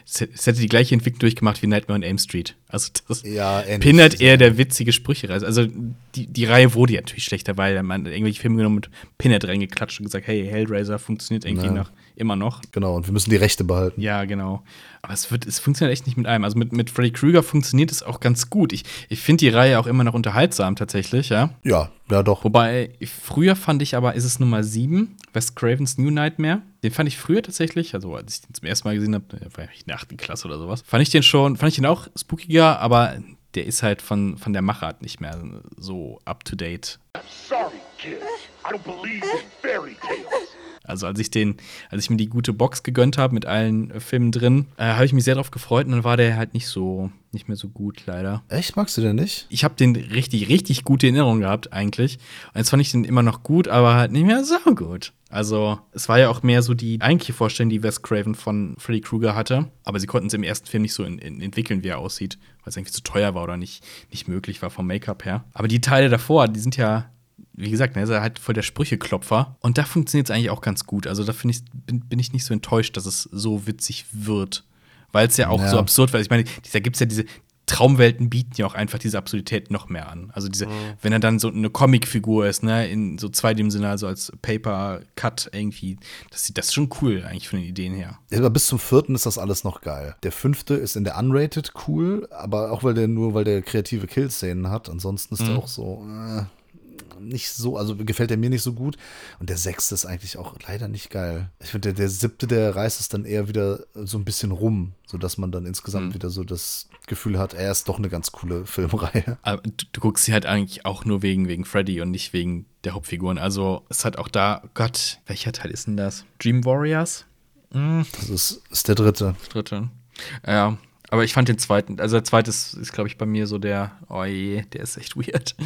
Es hätte die gleiche Entwicklung durchgemacht wie Nightmare on Elm Street. Also, das Ja. Pinhead eher der witzige Sprüchereise. Also, die, die Reihe wurde ja natürlich schlechter, weil man irgendwelche Filme genommen und Pinhead reingeklatscht und gesagt, hey, Hellraiser funktioniert irgendwie Ja. noch, immer noch. Genau, und wir müssen die Rechte behalten. Ja, genau. Aber es, wird, es funktioniert echt nicht mit allem. Also mit, mit Freddy Krueger funktioniert es auch ganz gut. Ich, ich finde die Reihe auch immer noch unterhaltsam tatsächlich, ja. Ja, ja doch. Wobei, früher fand ich aber, ist es Nummer 7, Wes Cravens New Nightmare. Den fand ich früher tatsächlich, also als ich den zum ersten Mal gesehen habe, war ich in der 8. Klasse oder sowas, fand ich den schon, fand ich den auch spookiger, aber der ist halt von, von der Machart nicht mehr so up to date. Sorry, kid. I don't believe in fairy tales. Also als ich den, als ich mir die gute Box gegönnt habe mit allen äh, Filmen drin, äh, habe ich mich sehr darauf gefreut und dann war der halt nicht so, nicht mehr so gut, leider. Echt? Magst du den nicht? Ich habe den richtig, richtig gute Erinnerungen gehabt, eigentlich. Und jetzt fand ich den immer noch gut, aber halt nicht mehr so gut. Also, es war ja auch mehr so die eigentliche Vorstellung, die Wes Craven von Freddy Krueger hatte. Aber sie konnten es im ersten Film nicht so in, in entwickeln, wie er aussieht, weil es irgendwie zu teuer war oder nicht, nicht möglich war vom Make-up her. Aber die Teile davor, die sind ja wie gesagt, ne, ist er halt voll der Sprücheklopfer. Und da funktioniert es eigentlich auch ganz gut. Also da ich, bin, bin ich nicht so enttäuscht, dass es so witzig wird. Weil es ja auch ja. so absurd war. Ich meine, da gibt es ja diese Traumwelten bieten ja auch einfach diese Absurdität noch mehr an. Also diese, mhm. wenn er dann so eine Comicfigur ist, ne, in so zweidimensional, also als Paper Cut irgendwie, das sieht das schon cool eigentlich von den Ideen her. Ja, aber bis zum vierten ist das alles noch geil. Der fünfte ist in der Unrated cool, aber auch weil der nur, weil der kreative Kill-Szenen hat. Ansonsten ist mhm. der auch so, äh, nicht so, also gefällt er mir nicht so gut. Und der sechste ist eigentlich auch leider nicht geil. Ich finde, der, der siebte, der reißt es dann eher wieder so ein bisschen rum, sodass man dann insgesamt mhm. wieder so das Gefühl hat, er ist doch eine ganz coole <laughs> Filmreihe. Aber du, du, guckst sie halt eigentlich auch nur wegen, wegen Freddy und nicht wegen der Hauptfiguren. Also es hat auch da, Gott, welcher Teil ist denn das? Dream Warriors? Mhm. Das ist, ist der dritte. Dritte. Ja, aber ich fand den zweiten, also der zweite ist, ist glaube ich, bei mir so der, oh je, der ist echt weird.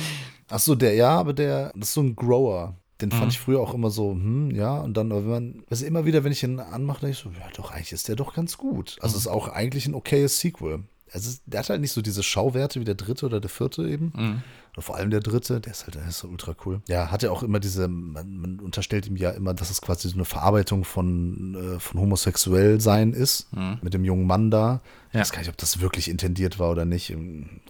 Ach so, der, ja, aber der, das ist so ein Grower. Den mhm. fand ich früher auch immer so, hm, ja, und dann, wenn man, also immer wieder, wenn ich ihn anmache, denke ich so, ja, doch, eigentlich ist der doch ganz gut. Also, mhm. ist auch eigentlich ein okayes Sequel. Also, der hat halt nicht so diese Schauwerte wie der dritte oder der vierte eben. Mhm. Oder vor allem der dritte, der ist halt der ist so ultra cool. Ja, hat ja auch immer diese, man, man, unterstellt ihm ja immer, dass es quasi so eine Verarbeitung von, äh, von homosexuell sein ist, mhm. mit dem jungen Mann da. Ja. Ich weiß gar nicht, ob das wirklich intendiert war oder nicht.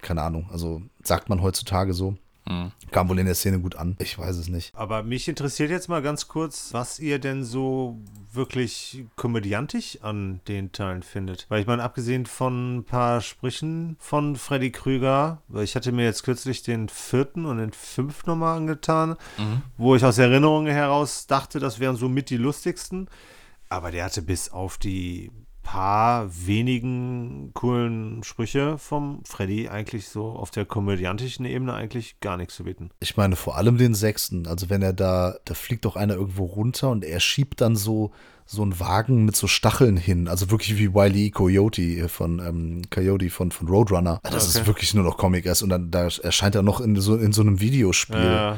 Keine Ahnung. Also sagt man heutzutage so. Mhm. Kam wohl in der Szene gut an. Ich weiß es nicht. Aber mich interessiert jetzt mal ganz kurz, was ihr denn so wirklich komödiantisch an den Teilen findet. Weil ich meine, abgesehen von ein paar Sprüchen von Freddy Krüger, weil ich hatte mir jetzt kürzlich den vierten und den fünften nochmal angetan, mhm. wo ich aus Erinnerungen heraus dachte, das wären so mit die lustigsten. Aber der hatte bis auf die paar wenigen coolen Sprüche vom Freddy eigentlich so auf der komödiantischen Ebene eigentlich gar nichts zu bieten. Ich meine vor allem den sechsten. Also wenn er da, da fliegt doch einer irgendwo runter und er schiebt dann so so einen Wagen mit so Stacheln hin. Also wirklich wie Wiley e. Coyote von ähm, Coyote von, von Roadrunner. Das okay. ist wirklich nur noch Comic erst und dann da erscheint er noch in so, in so einem Videospiel. Ja,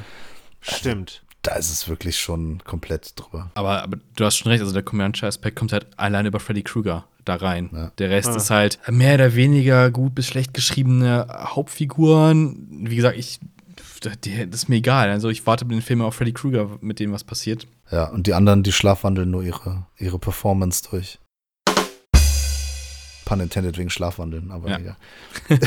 stimmt da ist es wirklich schon komplett drüber. Aber, aber du hast schon recht, also der komödiantische Aspekt kommt halt allein über Freddy Krueger da rein. Ja. Der Rest ja. ist halt mehr oder weniger gut bis schlecht geschriebene Hauptfiguren. Wie gesagt, ich das ist mir egal. Also ich warte mit den Filmen auf Freddy Krueger, mit dem was passiert. Ja, und die anderen, die schlafwandeln nur ihre, ihre Performance durch. Pun intended wegen Schlafwandeln, aber ja. ja. <laughs>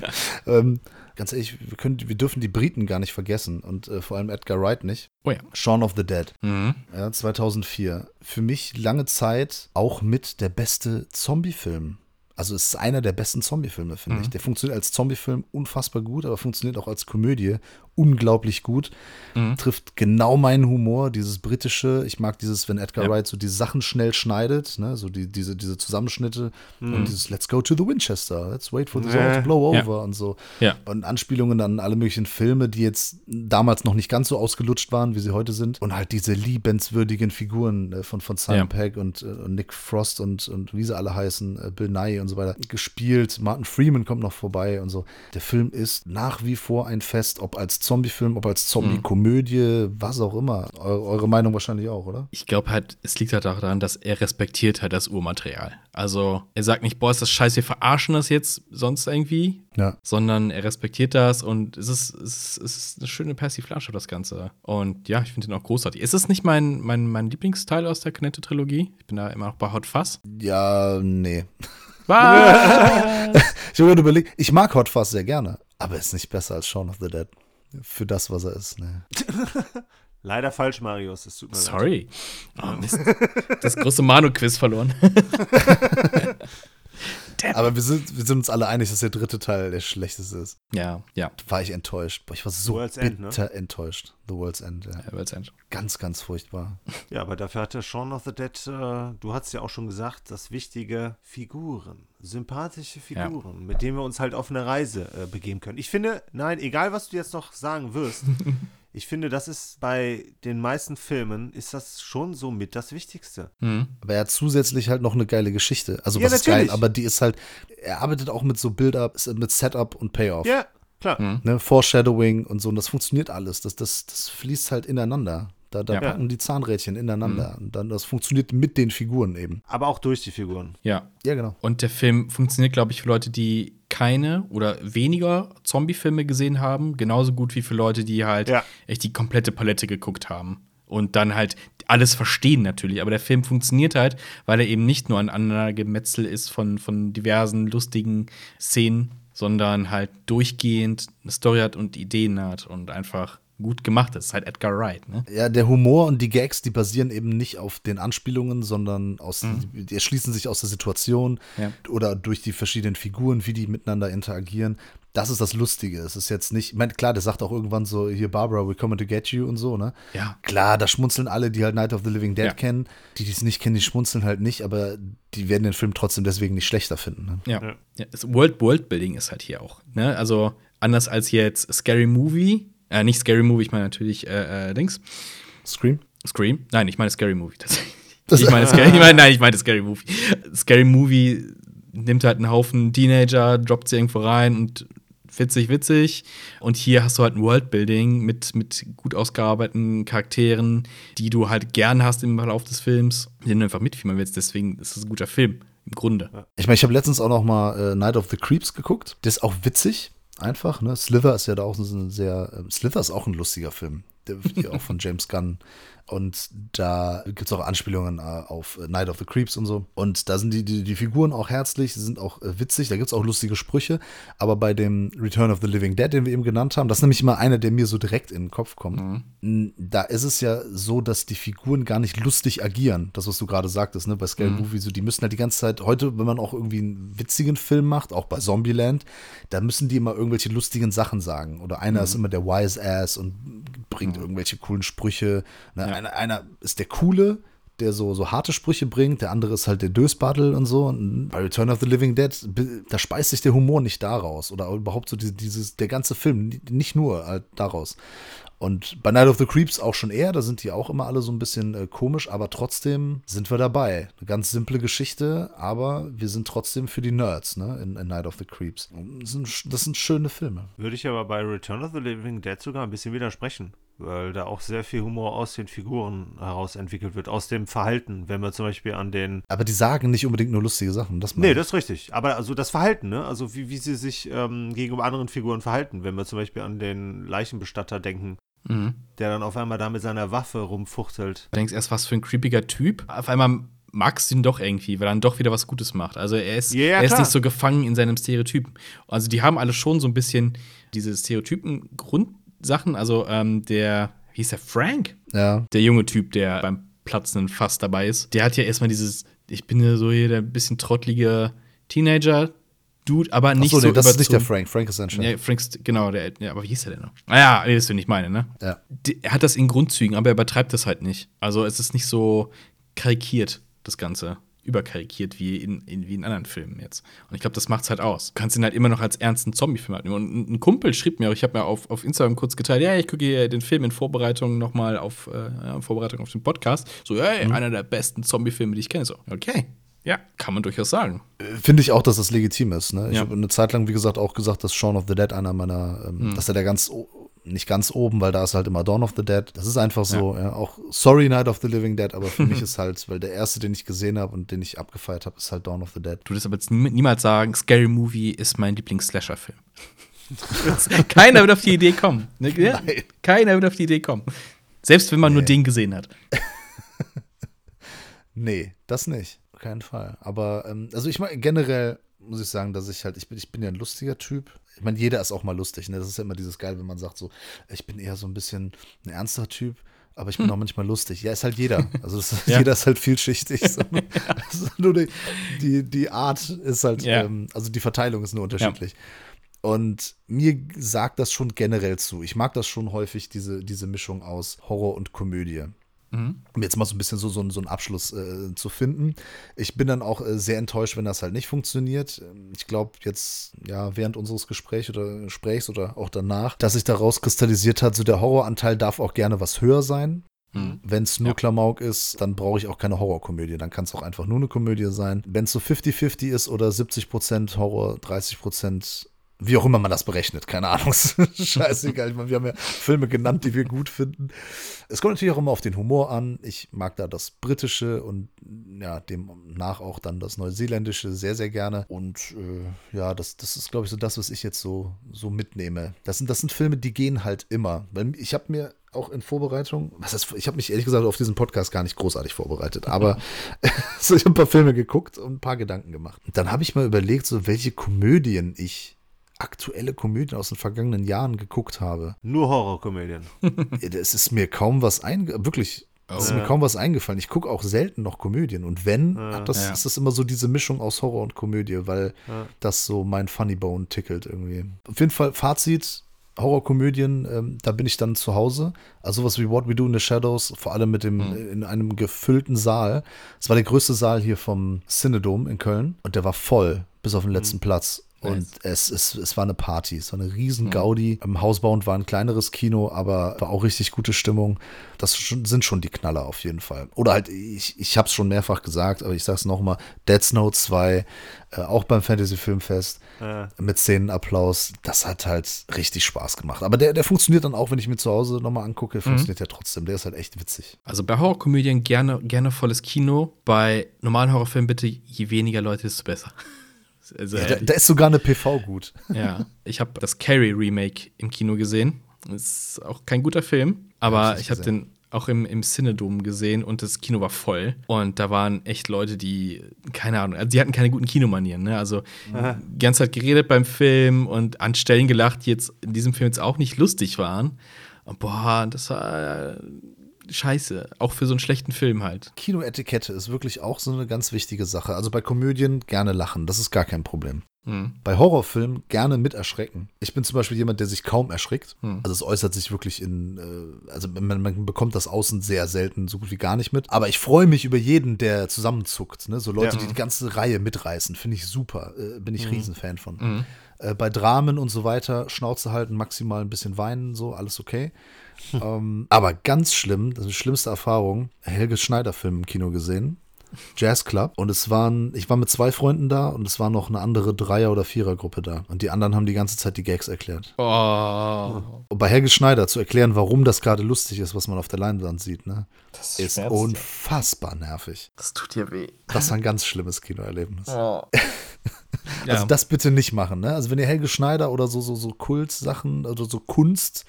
<laughs> ähm, ganz ehrlich, wir, können, wir dürfen die Briten gar nicht vergessen und äh, vor allem Edgar Wright nicht. Oh ja. Shaun of the Dead. Mhm. Ja, 2004. Für mich lange Zeit auch mit der beste Zombie-Film. Also es ist einer der besten Zombie-Filme, finde mhm. ich. Der funktioniert als Zombie-Film unfassbar gut, aber funktioniert auch als Komödie unglaublich gut. Mhm. Trifft genau meinen Humor, dieses britische. Ich mag dieses, wenn Edgar ja. Wright so die Sachen schnell schneidet, ne? so die, diese, diese Zusammenschnitte mhm. und dieses Let's go to the Winchester, let's wait for the zone to blow over ja. und so. Ja. Und Anspielungen an alle möglichen Filme, die jetzt damals noch nicht ganz so ausgelutscht waren, wie sie heute sind. Und halt diese liebenswürdigen Figuren äh, von, von Simon Pegg und, äh, und, Nick Frost und, und wie sie alle heißen, äh, Bill Nye und so weiter, gespielt. Martin Freeman kommt noch vorbei und so. Der Film ist nach wie vor ein Fest, ob als Zombie-Film, ob als Zombie-Komödie, was auch immer. Eure, eure Meinung wahrscheinlich auch, oder? Ich glaube halt, es liegt halt daran, dass er respektiert halt das Urmaterial. Also er sagt nicht, boah, ist das scheiße, wir verarschen das jetzt sonst irgendwie, ja. sondern er respektiert das und es ist, es ist, eine schöne Persiflage, das Ganze. Und ja, ich finde ihn auch großartig. Ist es nicht mein, mein, mein Lieblingsteil aus der Knette-Trilogie? Ich bin da immer noch bei Hot Fuzz. Ja, nee. Was? <laughs> ich habe überlegt, ich mag Hot Fuzz sehr gerne, aber ist nicht besser als Shaun of the Dead für das, was er ist. Ne. <laughs> Leider falsch, Marius. Es tut mir Sorry. Leid. Oh, Mist. Das große Manu-Quiz verloren. <laughs> Aber wir sind, wir sind uns alle einig, dass der dritte Teil der schlechteste ist. Ja, ja. War ich enttäuscht. Boah, ich war so World's bitter End, ne? enttäuscht. The World's End, ja. ja. World's End. Ganz, ganz furchtbar. <laughs> Ja, aber dafür hatte Shaun of the Dead, äh, du hast ja auch schon gesagt, das wichtige Figuren. Sympathische Figuren, ja. mit denen wir uns halt auf eine Reise äh, begeben können. Ich finde, nein, egal was du jetzt noch sagen wirst, <laughs> Ich finde, das ist bei den meisten Filmen, ist das schon so mit das Wichtigste. Mhm. Aber er hat zusätzlich halt noch eine geile Geschichte. Also Ja, was ist geil, natürlich. aber die ist halt, er arbeitet auch mit so Build-up, mit Setup und Payoff. Ja, klar. Mhm. Ne, Foreshadowing und so, und das funktioniert alles. Das, das, das fließt halt ineinander. Da, da Ja. packen die Zahnrädchen ineinander. Und dann, das funktioniert mit den Figuren eben. Aber auch durch die Figuren. Ja. Ja, genau. Und der Film funktioniert, glaube ich, für Leute, die keine oder weniger Zombie-Filme gesehen haben, genauso gut wie für Leute, die halt Ja. echt die komplette Palette geguckt haben. Und dann halt alles verstehen natürlich. Aber der Film funktioniert halt, weil er eben nicht nur ein Aneinandergemetzel ist von, von diversen lustigen Szenen, sondern halt durchgehend eine Story hat und Ideen hat und einfach gut gemacht ist. Halt Edgar Wright, ne? Ja, der Humor und die Gags, die basieren eben nicht auf den Anspielungen, sondern aus, die, die erschließen sich aus der Situation Ja. oder durch die verschiedenen Figuren, wie die miteinander interagieren. Das ist das Lustige. Es ist jetzt nicht, ich meine, klar, der sagt auch irgendwann so, hier Barbara, we're coming to get you und so, ne? Ja. Klar, da schmunzeln alle, die halt Night of the Living Dead Ja. kennen. Die, die es nicht kennen, die schmunzeln halt nicht, aber die werden den Film trotzdem deswegen nicht schlechter finden. Ne? Ja. Ja. Das World Worldbuilding ist halt hier auch. Ne? Also anders als jetzt Scary Movie, äh, nicht Scary Movie, ich meine natürlich äh, äh, Dings, Scream? Scream. Nein, ich meine Scary Movie tatsächlich. Das- ich meine <laughs> Scary, ich meine, nein, ich meine Scary Movie. Scary Movie nimmt halt einen Haufen Teenager, droppt sie irgendwo rein und witzig, witzig. Und hier hast du halt ein Worldbuilding mit, mit gut ausgearbeiteten Charakteren, die du halt gern hast im Verlauf des Films, denen du einfach mitfiebern willst. Deswegen ist es ein guter Film, im Grunde. Ich meine, ich habe letztens auch noch mal äh, Night of the Creeps geguckt. Der ist auch witzig, einfach. Ne? Slither ist ja da auch so ein sehr. Äh, Slither ist auch ein lustiger Film. Der ja auch von <laughs> James Gunn. Und da gibt es auch Anspielungen äh, auf Night of the Creeps und so. Und da sind die, die, die Figuren auch herzlich, sie sind auch äh, witzig, da gibt es auch lustige Sprüche. Aber bei dem Return of the Living Dead, den wir eben genannt haben, das ist nämlich immer einer, der mir so direkt in den Kopf kommt. N- Da ist es ja so, dass die Figuren gar nicht lustig agieren. Das, was du gerade sagtest, ne? Bei Scary Movie, so, die müssen halt die ganze Zeit, heute, wenn man auch irgendwie einen witzigen Film macht, auch bei Zombieland, da müssen die immer irgendwelche lustigen Sachen sagen. Oder einer ist immer der Wise Ass und bringt irgendwelche coolen Sprüche. Ne? Einer, einer ist der Coole, der so, so harte Sprüche bringt, der andere ist halt der Dösbaddel und so. Und bei Return of the Living Dead, da speist sich der Humor nicht daraus. Oder überhaupt so diese, dieses, der ganze Film, nicht nur halt daraus. Und bei Night of the Creeps auch schon eher, da sind die auch immer alle so ein bisschen äh, komisch, aber trotzdem sind wir dabei. Eine ganz simple Geschichte, aber wir sind trotzdem für die Nerds, ne, in, in Night of the Creeps. Das sind, das sind schöne Filme. Würde ich aber bei Return of the Living Dead sogar ein bisschen widersprechen, weil da auch sehr viel Humor aus den Figuren heraus entwickelt wird, aus dem Verhalten, wenn wir zum Beispiel an den Aber die sagen nicht unbedingt nur lustige Sachen. Das Nee, das ist richtig. Aber also das Verhalten, ne? Also wie, wie sie sich ähm, gegenüber anderen Figuren verhalten, wenn wir zum Beispiel an den Leichenbestatter denken, Mhm. der dann auf einmal da mit seiner Waffe rumfuchtelt. Du denkst erst, was für ein creepiger Typ. Auf einmal magst du ihn doch irgendwie, weil er dann doch wieder was Gutes macht. Also er ist, Ja, ja, er ist nicht so gefangen in seinem Stereotypen. Also die haben alle schon so ein bisschen diese Stereotypen-Grundsachen. Also ähm, der, wie hieß der, Frank? Ja. Der junge Typ, der beim platzenden Fass dabei ist. Der hat ja erstmal dieses, ich bin ja so hier der bisschen trottlige Teenager-Dude, aber nicht Achso, so nee, das ist nicht der. Frank. Frank ist sein Chef. Ja, Frank, genau, der, ja, aber wie hieß der denn noch? Naja, nee, das, wen ich meine, ne? Ja. Er hat das in Grundzügen, aber er übertreibt das halt nicht. Also es ist nicht so karikiert, das Ganze. Überkarikiert wie in, in, wie in anderen Filmen jetzt. Und ich glaube, das macht's halt aus. Du kannst ihn halt immer noch als ernsten Zombie-Film halt nehmen. Und ein- ein Kumpel schrieb mir, ich habe mir auf, auf Instagram kurz geteilt, ja, ich gucke hier den Film in Vorbereitung nochmal auf, äh, Vorbereitung auf den Podcast. So, hey, einer der besten Zombie-Filme, die ich kenne. So, okay. Ja, kann man durchaus sagen. Finde ich auch, dass das legitim ist. Ne? Ich Ja. habe eine Zeit lang, wie gesagt, auch gesagt, dass Shaun of the Dead einer meiner, ähm, dass er der ganz, nicht ganz oben, weil da ist halt immer Dawn of the Dead. Das ist einfach so. Ja. Auch Sorry Night of the Living Dead, aber für mich <laughs> ist halt, weil der erste, den ich gesehen habe und den ich abgefeiert habe, ist halt Dawn of the Dead. Du würdest aber jetzt nie- niemals sagen, Scary Movie ist mein Lieblings-Slasher-Film. <laughs> Keiner wird auf die Idee kommen. Ja? Nein. Keiner wird auf die Idee kommen. Selbst wenn man nur Nee. den gesehen hat. <laughs> Nee, das nicht. Auf keinen Fall. Aber, ähm, also ich meine, generell muss ich sagen, dass ich halt, ich bin, ich bin ja ein lustiger Typ. Ich meine, jeder ist auch mal lustig, ne? Das ist ja immer dieses Geil, wenn man sagt so, ich bin eher so ein bisschen ein ernster Typ, aber ich bin auch manchmal lustig. Ja, ist halt jeder. Also Hm. <laughs> Ja. jeder ist halt vielschichtig. <laughs> So. Das ist nur die, die, die Art ist halt, Ja. ähm, also die Verteilung ist nur unterschiedlich. Und mir sagt das schon generell zu. Ich mag das schon häufig, diese, diese Mischung aus Horror und Komödie. Um jetzt mal so ein bisschen so, so, so einen Abschluss äh, zu finden. Ich bin dann auch äh, sehr enttäuscht, wenn das halt nicht funktioniert. Ich glaube jetzt, ja, während unseres Gesprächs oder Gesprächs oder auch danach, dass sich daraus kristallisiert hat, so der Horroranteil darf auch gerne was höher sein. Mhm. Wenn es nur Ja. Klamauk ist, dann brauche ich auch keine Horrorkomödie. Dann kann es auch einfach nur eine Komödie sein. Wenn es so 50-50 ist oder 70% Horror, 30% wie auch immer man das berechnet, keine Ahnung. <laughs> Scheißegal. Ich meine, wir haben ja Filme genannt, die wir gut finden. Es kommt natürlich auch immer auf den Humor an. Ich mag da das Britische und ja, demnach auch dann das Neuseeländische sehr, sehr gerne. Und äh, ja, das, das ist, glaube ich, so das, was ich jetzt so, so mitnehme. Das sind, das sind Filme, die gehen halt immer. Weil ich habe mir auch in Vorbereitung, was heißt, ich habe mich ehrlich gesagt auf diesen Podcast gar nicht großartig vorbereitet, aber <laughs> <laughs> so, ich habe ein paar Filme geguckt und ein paar Gedanken gemacht. Und dann habe ich mal überlegt, so welche Komödien ich aktuelle Komödien aus den vergangenen Jahren geguckt habe. Nur Horrorkomödien. <laughs> Es ist mir kaum was eingefallen, wirklich, es ist Oh. mir kaum was eingefallen. Ich gucke auch selten noch Komödien und wenn, das, Ja. ist das immer so diese Mischung aus Horror und Komödie, weil Ja. das so mein Funny Bone tickelt irgendwie. Auf jeden Fall Fazit, Horrorkomödien, ähm, da bin ich dann zu Hause. Also sowas wie What We Do in the Shadows, vor allem mit dem, in einem gefüllten Saal. Es war der größte Saal hier vom Cinedom in Köln und der war voll, bis auf den letzten Platz. Und es, es, es war eine Party, es war eine riesen Gaudi. Im Hausbauend war ein kleineres Kino, aber war auch richtig gute Stimmung. Das sind schon die Knaller auf jeden Fall. Oder halt, ich, ich habe es schon mehrfach gesagt, aber ich sage es nochmal, Dead Snow 2, äh, auch beim Fantasy Filmfest, Ja. mit Szenenapplaus, das hat halt richtig Spaß gemacht. Aber der, der funktioniert dann auch, wenn ich mir zu Hause nochmal angucke, funktioniert der trotzdem. Der ist halt echt witzig. Also bei Horrorkomödien gerne, gerne volles Kino. Bei normalen Horrorfilmen bitte, je weniger Leute, desto besser. Also, Ja, da, äh, da ist sogar eine PV gut. ja, ich habe das Carrie Remake im Kino gesehen. Ist auch kein guter Film, aber Hab ich habe den auch im, im Cinedom gesehen und das Kino war voll. Und da waren echt Leute, die, keine Ahnung, also die hatten keine guten Kinomanieren. Ne? Also die ganze Zeit geredet beim Film und an Stellen gelacht, die jetzt in diesem Film jetzt auch nicht lustig waren. Und boah, das war scheiße. Auch für so einen schlechten Film halt. Kinoetikette ist wirklich auch so eine ganz wichtige Sache. Also bei Komödien gerne lachen, das ist gar kein Problem. Hm. Bei Horrorfilmen gerne mit erschrecken. Ich bin zum Beispiel jemand, der sich kaum erschrickt. Hm. Also es äußert sich wirklich in, äh, also man, man bekommt das außen sehr selten, so gut wie gar nicht mit. Aber ich freue mich über jeden, der zusammenzuckt. Ne? So Leute, Ja. die die ganze Reihe mitreißen, finde ich super. Äh, bin ich Riesenfan von. Mhm. Äh, bei Dramen und so weiter, Schnauze halten, maximal ein bisschen weinen, so, alles okay. <laughs> ähm, <laughs> aber ganz schlimm, das ist die schlimmste Erfahrung, Helge Schneider-Film im Kino gesehen. Jazz Club und es waren, ich war mit zwei Freunden da und es war noch eine andere Dreier- oder Vierergruppe da und die anderen haben die ganze Zeit die Gags erklärt. Oh, Und bei Helge Schneider zu erklären, warum das gerade lustig ist, was man auf der Leinwand sieht, ne, das ist ja. unfassbar nervig. Das tut dir weh. Das war ein ganz schlimmes Kinoerlebnis. Oh. <laughs> ja. Also das bitte nicht machen, ne? Also wenn ihr Helge Schneider oder so, so, so Kultsachen oder so Kunst,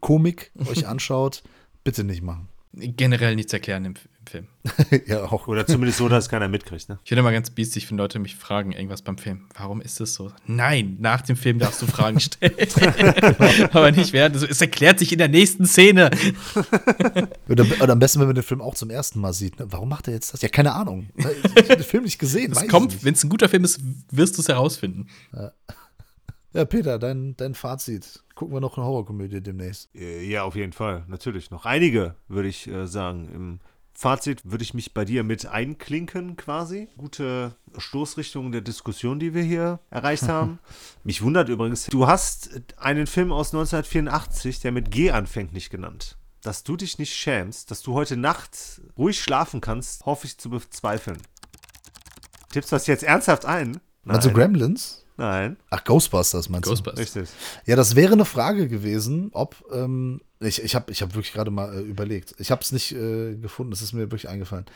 Komik euch anschaut, bitte nicht machen. Generell nichts erklären im, im Film. <laughs> ja, auch. Oder zumindest so, dass keiner mitkriegt. Ne? Ich finde immer ganz biestig, wenn Leute mich fragen, irgendwas beim Film. Warum ist das so? Nein, nach dem Film darfst du Fragen stellen. <laughs> Aber nicht während. Es erklärt sich in der nächsten Szene. Oder, oder am besten, wenn man den Film auch zum ersten Mal sieht. Ne? Warum macht er jetzt das? Ja, keine Ahnung. Ich habe den Film nicht gesehen. Es ich kommt, wenn es ein guter Film ist, wirst du es herausfinden. Ja, Peter, dein, dein Fazit. Gucken wir noch eine Horrorkomödie demnächst. Äh, Ja, auf jeden Fall. Natürlich. Noch einige, würde ich äh, sagen. Im Fazit würde ich mich bei dir mit einklinken quasi. Gute Stoßrichtung der Diskussion, die wir hier erreicht haben. <laughs> mich wundert übrigens, du hast einen Film aus 1984, der mit G anfängt, nicht genannt. Dass du dich nicht schämst, dass du heute Nacht ruhig schlafen kannst, hoffe ich zu bezweifeln. Tippst du das jetzt ernsthaft ein? Also Gremlins? Nein, Ach, Ghostbusters meinst du? Ghostbusters. richtig. Ja, das wäre eine Frage gewesen, ob, ähm, ich, ich habe ich hab wirklich gerade mal äh, überlegt. Ich habe es nicht äh, gefunden, es ist mir wirklich eingefallen.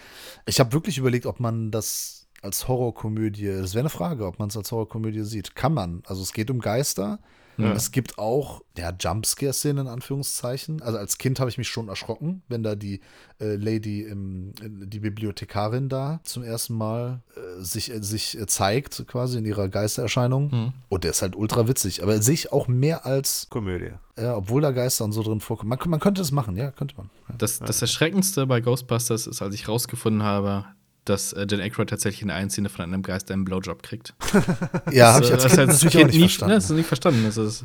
Ich habe wirklich überlegt, ob man das als Horrorkomödie, das wäre eine Frage, ob man es als Horrorkomödie sieht. Kann man. Also es geht um Geister. Es gibt auch, ja, Jumpscare-Szenen in Anführungszeichen. Also als Kind habe ich mich schon erschrocken, wenn da die äh, Lady, im, die Bibliothekarin da zum ersten Mal äh, sich, äh, sich äh, zeigt, quasi in ihrer Geistererscheinung. Und der ist halt ultra witzig. Aber sehe ich auch mehr als, Komödie. ja, obwohl da Geister und so drin vorkommen. Man, man könnte das machen, ja, könnte man. Ja. Das, das Erschreckendste bei Ghostbusters ist, als ich rausgefunden habe, dass äh, Dan Aykroyd tatsächlich in einer Szene von einem Geist einen Blowjob kriegt. <laughs> Ja, habe ich Das als ist Kind als natürlich auch Kind nicht nie- verstanden. Ne, das ist nicht verstanden. Das ist,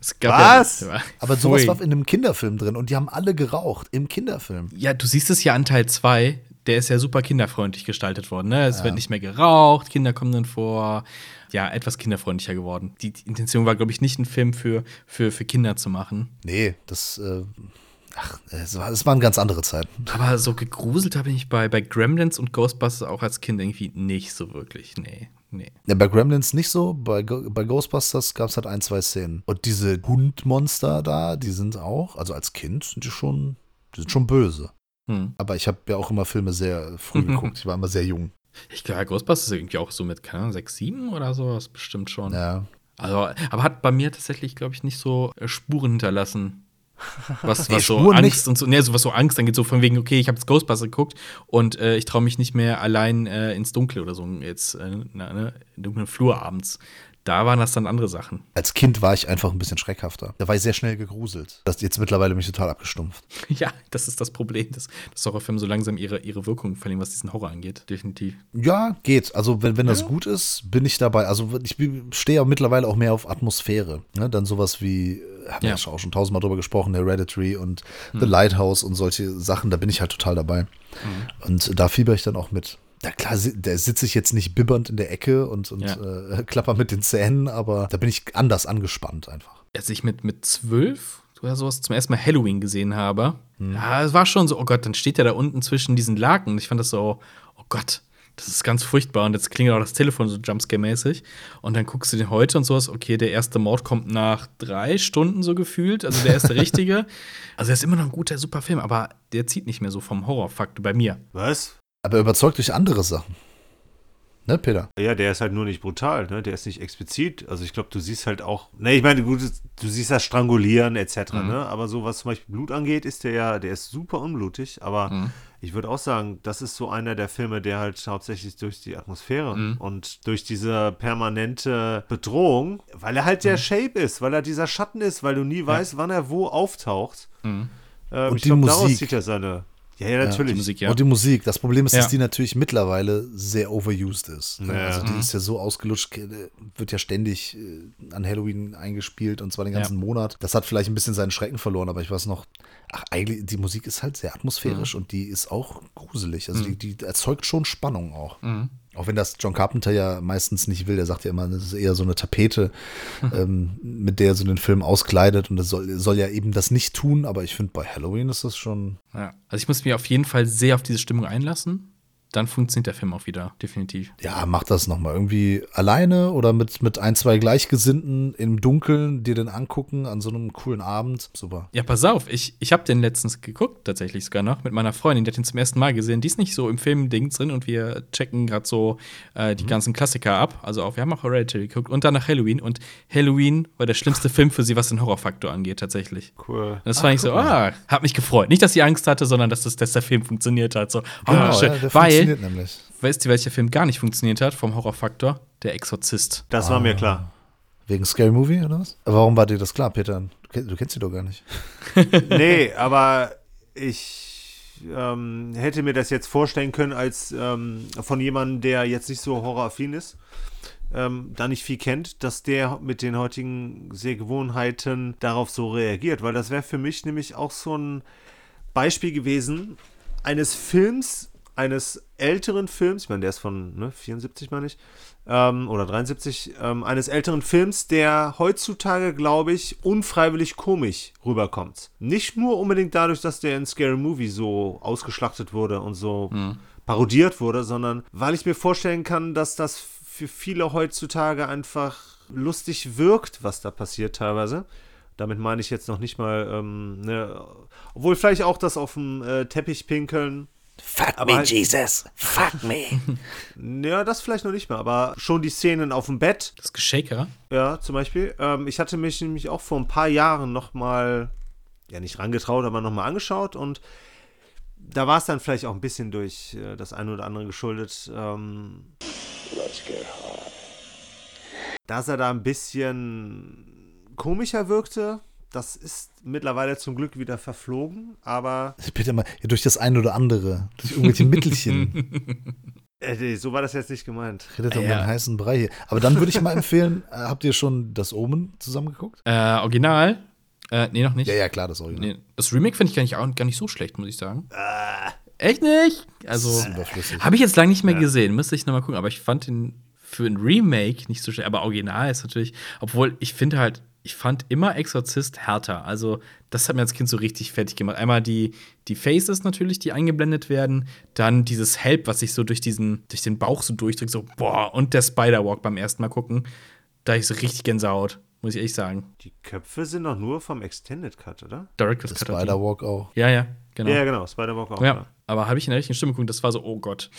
Es gab Was? Ja, Aber sowas Pfui. war in einem Kinderfilm drin und die haben alle geraucht im Kinderfilm. Ja, du siehst es ja an Teil 2, der ist ja super kinderfreundlich gestaltet worden. Ne? Es wird nicht mehr geraucht, Kinder kommen dann vor. Ja, etwas kinderfreundlicher geworden. Die, die Intention war, glaube ich, nicht einen Film für, für, für Kinder zu machen. Nee, das, äh, ach, es, war, es waren ganz andere Zeiten. Aber so gegruselt habe ich bei, bei Gremlins und Ghostbusters auch als Kind irgendwie nicht so wirklich. Nee, nee. Ja, bei Gremlins nicht so, bei, bei Ghostbusters gab es halt ein, zwei Szenen. Und diese Hundmonster da, die sind auch, also als Kind sind die schon, die sind schon böse. Hm. Aber ich habe ja auch immer Filme sehr früh <laughs> geguckt. Ich war immer sehr jung. Ich glaube, Ghostbusters ist irgendwie auch so mit, keine Ahnung, 6, 7 oder sowas bestimmt schon. Ja. Also, aber hat bei mir tatsächlich, glaube ich, nicht so äh, Spuren hinterlassen. Was, was so Angst nicht. und so, nee, so was so Angst angeht, so von wegen, okay, ich habe jetzt Ghostbusters geguckt und äh, ich traue mich nicht mehr allein äh, ins Dunkle oder so, jetzt äh, na, ne, im dunklen Flur abends. Da waren das dann andere Sachen. Als Kind war ich einfach ein bisschen schreckhafter. Da war ich sehr schnell gegruselt. Das ist jetzt mittlerweile mich total abgestumpft. <laughs> ja, das ist das Problem, dass, dass Horrorfilme so langsam ihre, ihre Wirkung verlieren, was diesen Horror angeht. Definitiv. Ja, geht. Also wenn, wenn das gut ist, bin ich dabei. Also ich stehe ja mittlerweile auch mehr auf Atmosphäre. Ne? Dann sowas wie, äh, haben wir Ja. ja auch schon tausendmal drüber gesprochen, Hereditary und The Lighthouse und solche Sachen, da bin ich halt total dabei. Und da fieber ich dann auch mit. Ja klar, da sitze ich jetzt nicht bibbernd in der Ecke und, und Ja. äh, <laughs> klapper mit den Zähnen, aber da bin ich anders angespannt einfach. als ich mit, mit zwölf oder sowas zum ersten Mal Halloween gesehen habe, ja, es war schon so, oh Gott, dann steht er da unten zwischen diesen Laken. Und ich fand das so, oh Gott, das ist ganz furchtbar. Und jetzt klingelt auch das Telefon so Jumpscare-mäßig. Und dann guckst du den heute und sowas, okay, der erste Mord kommt nach drei Stunden so gefühlt. Also der erste <laughs> richtige. Also er ist immer noch ein guter, super Film, aber der zieht nicht mehr so vom Horrorfaktor bei mir. Was? Aber überzeugt durch andere Sachen. Ne, Peter? Ja, der ist halt nur nicht brutal, ne? Der ist nicht explizit. Also ich glaube, du siehst halt auch. Ne, ich meine, gut, du siehst das Strangulieren etc. Mhm. Ne? Aber so was zum Beispiel Blut angeht, ist der ja, der ist super unblutig. Aber Mhm. ich würde auch sagen, das ist so einer der Filme, der halt hauptsächlich durch die Atmosphäre Mhm. und durch diese permanente Bedrohung, weil er halt der Shape ist, weil er dieser Schatten ist, weil du nie weißt, wann er wo auftaucht. Mhm. Ähm, Und ich die glaube, daraus Musik. zieht er seine. Ja, ja, natürlich. Die Musik, ja. Und die Musik. Das Problem ist, Ja. dass die natürlich mittlerweile sehr overused ist. ne? Ja. Also die Mhm. ist ja so ausgelutscht, äh, wird ja ständig äh, an Halloween eingespielt und zwar den ganzen Ja. Monat. Das hat vielleicht ein bisschen seinen Schrecken verloren, aber ich weiß noch, ach, eigentlich, die Musik ist halt sehr atmosphärisch Mhm. und die ist auch gruselig. Also die, die erzeugt schon Spannung auch. Mhm. Auch wenn das John Carpenter ja meistens nicht will, der sagt ja immer, das ist eher so eine Tapete, Mhm. <laughs> ähm, mit der er so den Film auskleidet und das soll, soll ja eben das nicht tun, aber ich finde, bei Halloween ist das schon. Ja. Also ich muss mich auf jeden Fall sehr auf diese Stimmung einlassen. Dann funktioniert der Film auch wieder, definitiv. Ja, mach das nochmal. Irgendwie alleine oder mit, mit ein, zwei Gleichgesinnten im Dunkeln dir den angucken an so einem coolen Abend. Super. Ja, pass auf, ich, ich habe den letztens geguckt, tatsächlich sogar noch, mit meiner Freundin, die hat den zum ersten Mal gesehen. Die ist nicht so im Film-Ding drin und wir checken gerade so äh, die ganzen Klassiker ab. Also auch, wir haben auch Hereditary geguckt und dann nach Halloween. Und Halloween war der schlimmste Film für sie, was den Horrorfaktor angeht, tatsächlich. Cool. Und das fand ich so, ah, hat mich gefreut. Nicht, dass sie Angst hatte, sondern dass, das, dass der Film funktioniert hat. So, oh, Genau, schön. ja, der Weil, funktioniert nämlich. weißt du, welcher Film gar nicht funktioniert hat vom Horrorfaktor? Der Exorzist. Das war mir Ah. klar. Wegen Scary Movie oder was? Warum war dir das klar, Peter? Du, kenn, du kennst sie doch gar nicht. <laughs> nee, aber ich ähm, hätte mir das jetzt vorstellen können als ähm, von jemandem, der jetzt nicht so horroraffin ist, ähm, da nicht viel kennt, dass der mit den heutigen Sehgewohnheiten darauf so reagiert, weil das wäre für mich nämlich auch so ein Beispiel gewesen eines Films, eines älteren Films, ich meine, der ist von ne, 74, meine ich, ähm, oder 73, ähm, eines älteren Films, der heutzutage, glaube ich, unfreiwillig komisch rüberkommt. Nicht nur unbedingt dadurch, dass der in Scary Movie so ausgeschlachtet wurde und so parodiert wurde, sondern weil ich mir vorstellen kann, dass das für viele heutzutage einfach lustig wirkt, was da passiert teilweise. Damit meine ich jetzt noch nicht mal, ähm, ne, obwohl vielleicht auch das auf dem äh, Teppich pinkeln. Fuck Aber halt- Jesus. Fuck me. <laughs> Ja, das vielleicht noch nicht mehr, aber schon die Szenen auf dem Bett, Das Geshaker. ja, zum Beispiel. Ähm, ich hatte mich nämlich auch vor ein paar Jahren noch mal, ja nicht rangetraut, aber noch mal angeschaut und da war es dann vielleicht auch ein bisschen durch äh, das eine oder andere geschuldet. Ähm, dass er da ein bisschen komischer wirkte. Das ist mittlerweile zum Glück wieder verflogen, aber Peter mal ja, durch das eine oder andere, durch irgendwelche Mittelchen. <laughs> Äh, nee, so war das jetzt nicht gemeint. Redet um Ja. den heißen Brei hier. Aber dann würde ich mal empfehlen, <laughs> äh, habt ihr schon das Omen zusammengeguckt? Äh, Original? Äh, nee, noch nicht. Ja, ja, klar, das Original. Nee, das Remake finde ich gar nicht, auch, gar nicht so schlecht, muss ich sagen. Echt nicht? Also, Das ist überflüssig. habe ich jetzt lange nicht mehr gesehen. Müsste ich nochmal gucken. Aber ich fand den für ein Remake nicht so schlecht. Aber Original ist natürlich, obwohl ich finde halt, ich fand immer Exorzist härter. Also, das hat mir als Kind so richtig fertig gemacht. Einmal die, die Faces natürlich, die eingeblendet werden. Dann dieses Help, was sich so durch diesen, durch den Bauch so durchdrückt. So, boah, und der Spider-Walk beim ersten Mal gucken. Da ich so richtig Gänsehaut, muss ich ehrlich sagen. Die Köpfe sind doch nur vom Extended Cut, oder? Director's Das Cut. Spider-Walk auch. Ja, ja, genau. Ja, genau, Spider-Walk auch. Ja, aber habe ich in der richtigen Stimme geguckt, das war so, oh Gott.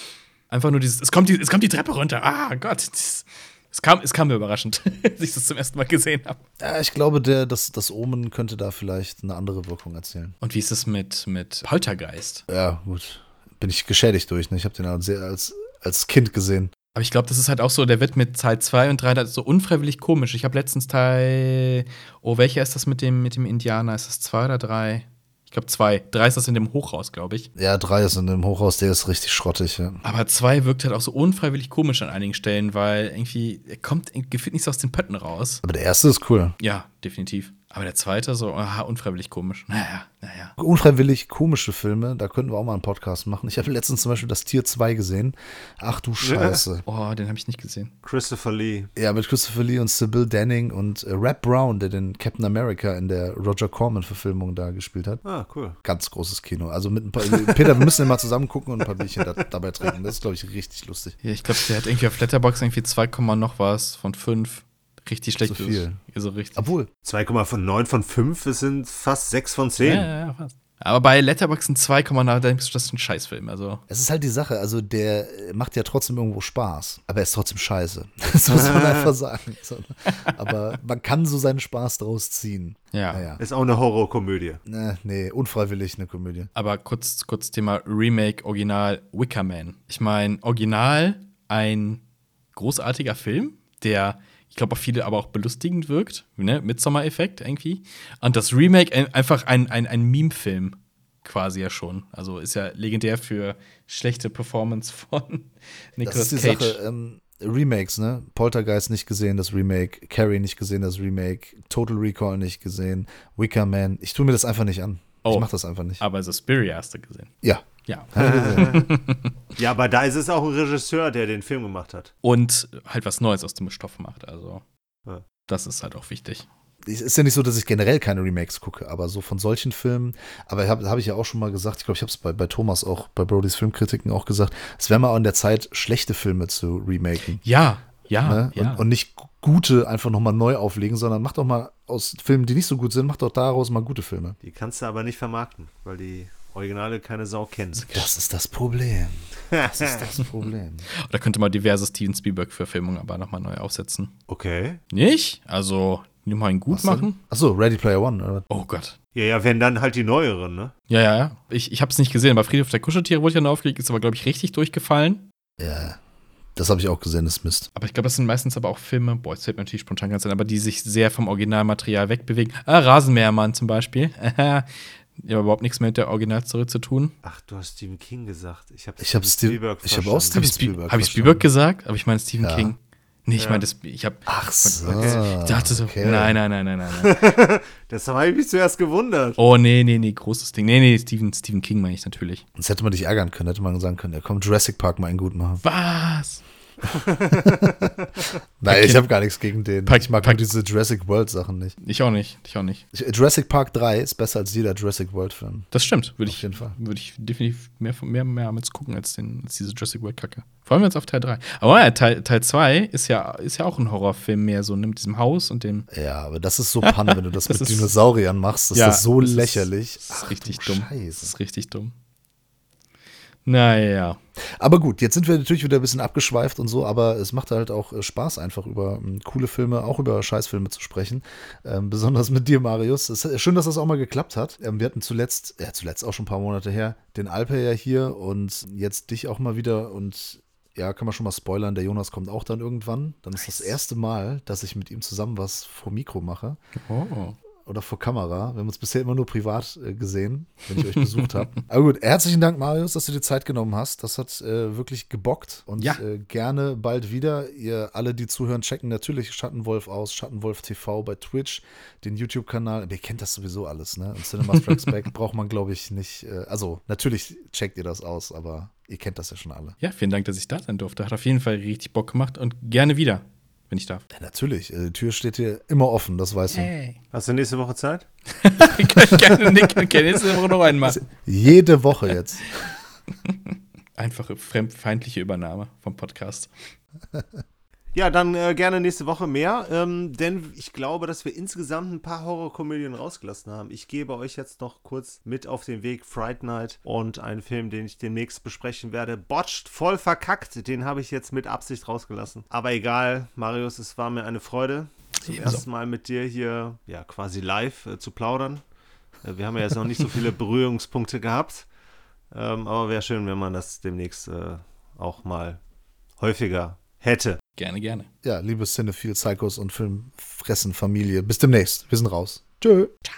Einfach nur dieses, es kommt die, es kommt die Treppe runter. Ah Gott. Das, es, kam, es kam mir überraschend, <laughs> als ich das zum ersten Mal gesehen habe. Ja, ich glaube, der, das, das Omen könnte da vielleicht eine andere Wirkung erzielen. Und wie ist es mit, mit Poltergeist? Ja, gut. Bin ich geschädigt durch. Ne? Ich habe den als, als, als Kind gesehen. Aber ich glaube, das ist halt auch so, der wird mit Teil 2 und 3 halt so unfreiwillig komisch. Ich habe letztens Teil. Oh, welcher ist das mit dem, mit dem Indianer? Ist das 2 oder 3? Ich glaube 2. 3 ist das in dem Hochhaus, glaube ich. Ja, drei ist in dem Hochhaus, der ist richtig schrottig. Ja. Aber 2 wirkt halt auch so unfreiwillig komisch an einigen Stellen, weil irgendwie, er kommt gefühlt nicht so aus den Pötten raus. Aber der erste ist cool. Ja, definitiv. Aber der zweite so, aha, unfreiwillig komisch. Naja, naja. Unfreiwillig komische Filme, da könnten wir auch mal einen Podcast machen. Ich habe letztens zum Beispiel das Tier 2 gesehen. Ach du Scheiße. Oh, den habe ich nicht gesehen. Christopher Lee. Ja, mit Christopher Lee und Sybil Danning und äh, Rap Brown, der den Captain America in der Roger Corman-Verfilmung da gespielt hat. Ah, cool. Ganz großes Kino. Also mit ein paar. Peter, wir müssen ja mal zusammen gucken und ein paar Bierchen da, dabei trinken. Das ist, glaube ich, richtig lustig. Ja, ich glaube, der hat irgendwie auf Letterboxd irgendwie 2, noch was von 5. Richtig schlecht. Zu viel. Ja, so richtig. Obwohl, 2,9 von 5 es sind fast 6 von 10. Ja, ja, ja, fast. Aber bei Letterboxd ein 2, da denkst du, das ist ein Scheißfilm. Also, es ist halt die Sache. Also der äh, macht ja trotzdem irgendwo Spaß. Aber er ist trotzdem scheiße. <laughs> Das muss man <laughs> einfach sagen. So, aber man kann so seinen Spaß draus ziehen. ja. Naja. Ist auch eine Horrorkomödie. Ne, nee, unfreiwillig eine Komödie. Aber kurz, kurz Thema Remake, Original, Wicker Man. Ich meine, Original ein großartiger Film, der, ich glaube, auf viele aber auch belustigend wirkt, ne? Midsommar-Effekt irgendwie. Und das Remake ein, einfach ein, ein, ein Meme-Film quasi ja schon. Also ist ja legendär für schlechte Performance von <laughs> Das Nicolas ist die Cage. Sache. Ähm, Remakes, ne? Poltergeist nicht gesehen, das Remake. Carrie nicht gesehen, das Remake. Total Recall nicht gesehen. Wicker Man. Ich tue mir das einfach nicht an. Ich Oh. mach das einfach nicht. Aber Suspiria hast du gesehen. Ja. Ja. <laughs> Ja, aber da ist es auch ein Regisseur, der den Film gemacht hat. Und halt was Neues aus dem Stoff macht. Also, Ja. das ist halt auch wichtig. Es ist ja nicht so, dass ich generell keine Remakes gucke, aber so von solchen Filmen, aber habe hab ich ja auch schon mal gesagt, ich glaube, ich habe es bei, bei Thomas auch, bei Brodys Filmkritiken auch gesagt, es wäre mal an der Zeit, schlechte Filme zu remaken. Ja, ja, ne? ja. und, und nicht gute einfach nochmal neu auflegen, sondern mach doch mal aus Filmen, die nicht so gut sind, mach doch daraus mal gute Filme. Die kannst du aber nicht vermarkten, weil die Originale keine Sau kennt. Das ist das Problem. Das ist das <laughs> Problem. <laughs> Oder könnte man diverse Steven Spielberg-Verfilmungen aber nochmal neu aufsetzen. Okay. Nicht? Also, nur mal ihn gut machen? Achso, Ready Player One. Oder? Oh Gott. Ja, ja, wenn dann halt die neueren, ne? Ja, ja, ja. Ich, ich habe es nicht gesehen, aber Friedhof der Kuscheltiere wurde ja neu aufgelegt, ist aber, glaube ich, richtig durchgefallen. Ja, das habe ich auch gesehen, das ist Mist. Aber ich glaube, das sind meistens aber auch Filme, boah, jetzt fällt mir natürlich spontan ganz ein, aber die sich sehr vom Originalmaterial wegbewegen. Ah, Rasenmähermann zum Beispiel. <laughs> ja, überhaupt nichts mehr mit der Originalstory zu tun. Ach, du hast Stephen King gesagt. Ich habe Ich hab Steve- ich hab auch Habe Steven ich, Spiel Spielberg hab ich. Spielberg gesagt? Aber ich meine Stephen Ja. King. Nee, ich Ja. meine, das- ich habe. Ach so. Ich dachte so, okay. nein, nein, nein, nein, nein, nein. <laughs> Das habe ich mich zuerst gewundert. Oh, nee, nee, nee, großes Ding. Nee, nee, Stephen, Stephen King meine ich natürlich. Sonst hätte man dich ärgern können, hätte man sagen können, ja komm, Jurassic Park mal einen gut machen. Was? <laughs> Nein, ich habe gar nichts gegen den. Pack- ich mag Pack- diese Jurassic World Sachen nicht. Ich auch nicht, ich auch nicht. Ich- Jurassic Park 3 ist besser als jeder Jurassic World Film. Das stimmt, würde ich, jeden Fall. würde ich definitiv mehr, mehr, mehr mit gucken als, den, als diese Jurassic World Kacke. Vor allem jetzt auf Teil 3. Aber ja, Teil, Teil 2 ist ja, ist ja auch ein Horrorfilm mehr so, ne, mit diesem Haus und dem. Ja, aber das ist so <laughs> Panne, wenn du das, Das mit ist- Dinosauriern machst. Das Ja, ist so das ist- lächerlich. Das ist Ach, richtig du dumm. Das Scheiße. ist richtig dumm. Naja. Aber gut, jetzt sind wir natürlich wieder ein bisschen abgeschweift und so, aber es macht halt auch äh, Spaß, einfach über ähm, coole Filme, auch über Scheißfilme zu sprechen. Ähm, <laughs> besonders mit dir, Marius. Es ist schön, dass das auch mal geklappt hat. Ähm, wir hatten zuletzt, ja, zuletzt auch schon ein paar Monate her, den Alper ja hier und jetzt dich auch mal wieder und ja, kann man schon mal spoilern, der Jonas kommt auch dann irgendwann. Dann ist das erste Mal, dass ich mit ihm zusammen was vor Mikro mache. Oh. Oder vor Kamera. Wir haben uns bisher immer nur privat äh, gesehen, wenn ich euch besucht habe. <laughs> Aber gut, herzlichen Dank, Marius, dass du dir Zeit genommen hast. Das hat äh, wirklich gebockt und Ja. äh, gerne bald wieder. Ihr alle, die zuhören, checken natürlich Schattenwolf aus, Schattenwolf TV bei Twitch, den YouTube-Kanal. Ihr kennt das sowieso alles, ne? Und Cinema Strikes Back <laughs> braucht man, glaube ich, nicht. Äh, also, natürlich checkt ihr das aus, aber ihr kennt das ja schon alle. Ja, vielen Dank, dass ich da sein durfte. Hat auf jeden Fall richtig Bock gemacht und gerne wieder, wenn ich darf. Ja, natürlich, äh, die Tür steht hier immer offen, das weißt du. Hey. Hast du nächste Woche Zeit? gerne, Nick, gerne nächste Woche noch einen machen. Jede Woche jetzt. <laughs> Einfache fremdfeindliche Übernahme vom Podcast. <laughs> Ja, dann äh, gerne nächste Woche mehr, ähm, denn ich glaube, dass wir insgesamt ein paar Horrorkomödien rausgelassen haben. Ich gebe euch jetzt noch kurz mit auf den Weg Fright Night und einen Film, den ich demnächst besprechen werde. Botched, voll verkackt. Den habe ich jetzt mit Absicht rausgelassen. Aber egal, Marius, es war mir eine Freude, zum Ebenso. ersten Mal mit dir hier ja quasi live äh, zu plaudern. Äh, wir haben ja jetzt noch nicht so viele <laughs> Berührungspunkte gehabt, ähm, aber wäre schön, wenn man das demnächst äh, auch mal häufiger hätte. Gerne, gerne. Ja, liebe Cinephile, Psychos und Filmfressen Familie. Bis demnächst. Wir sind raus. Tschö. Ciao.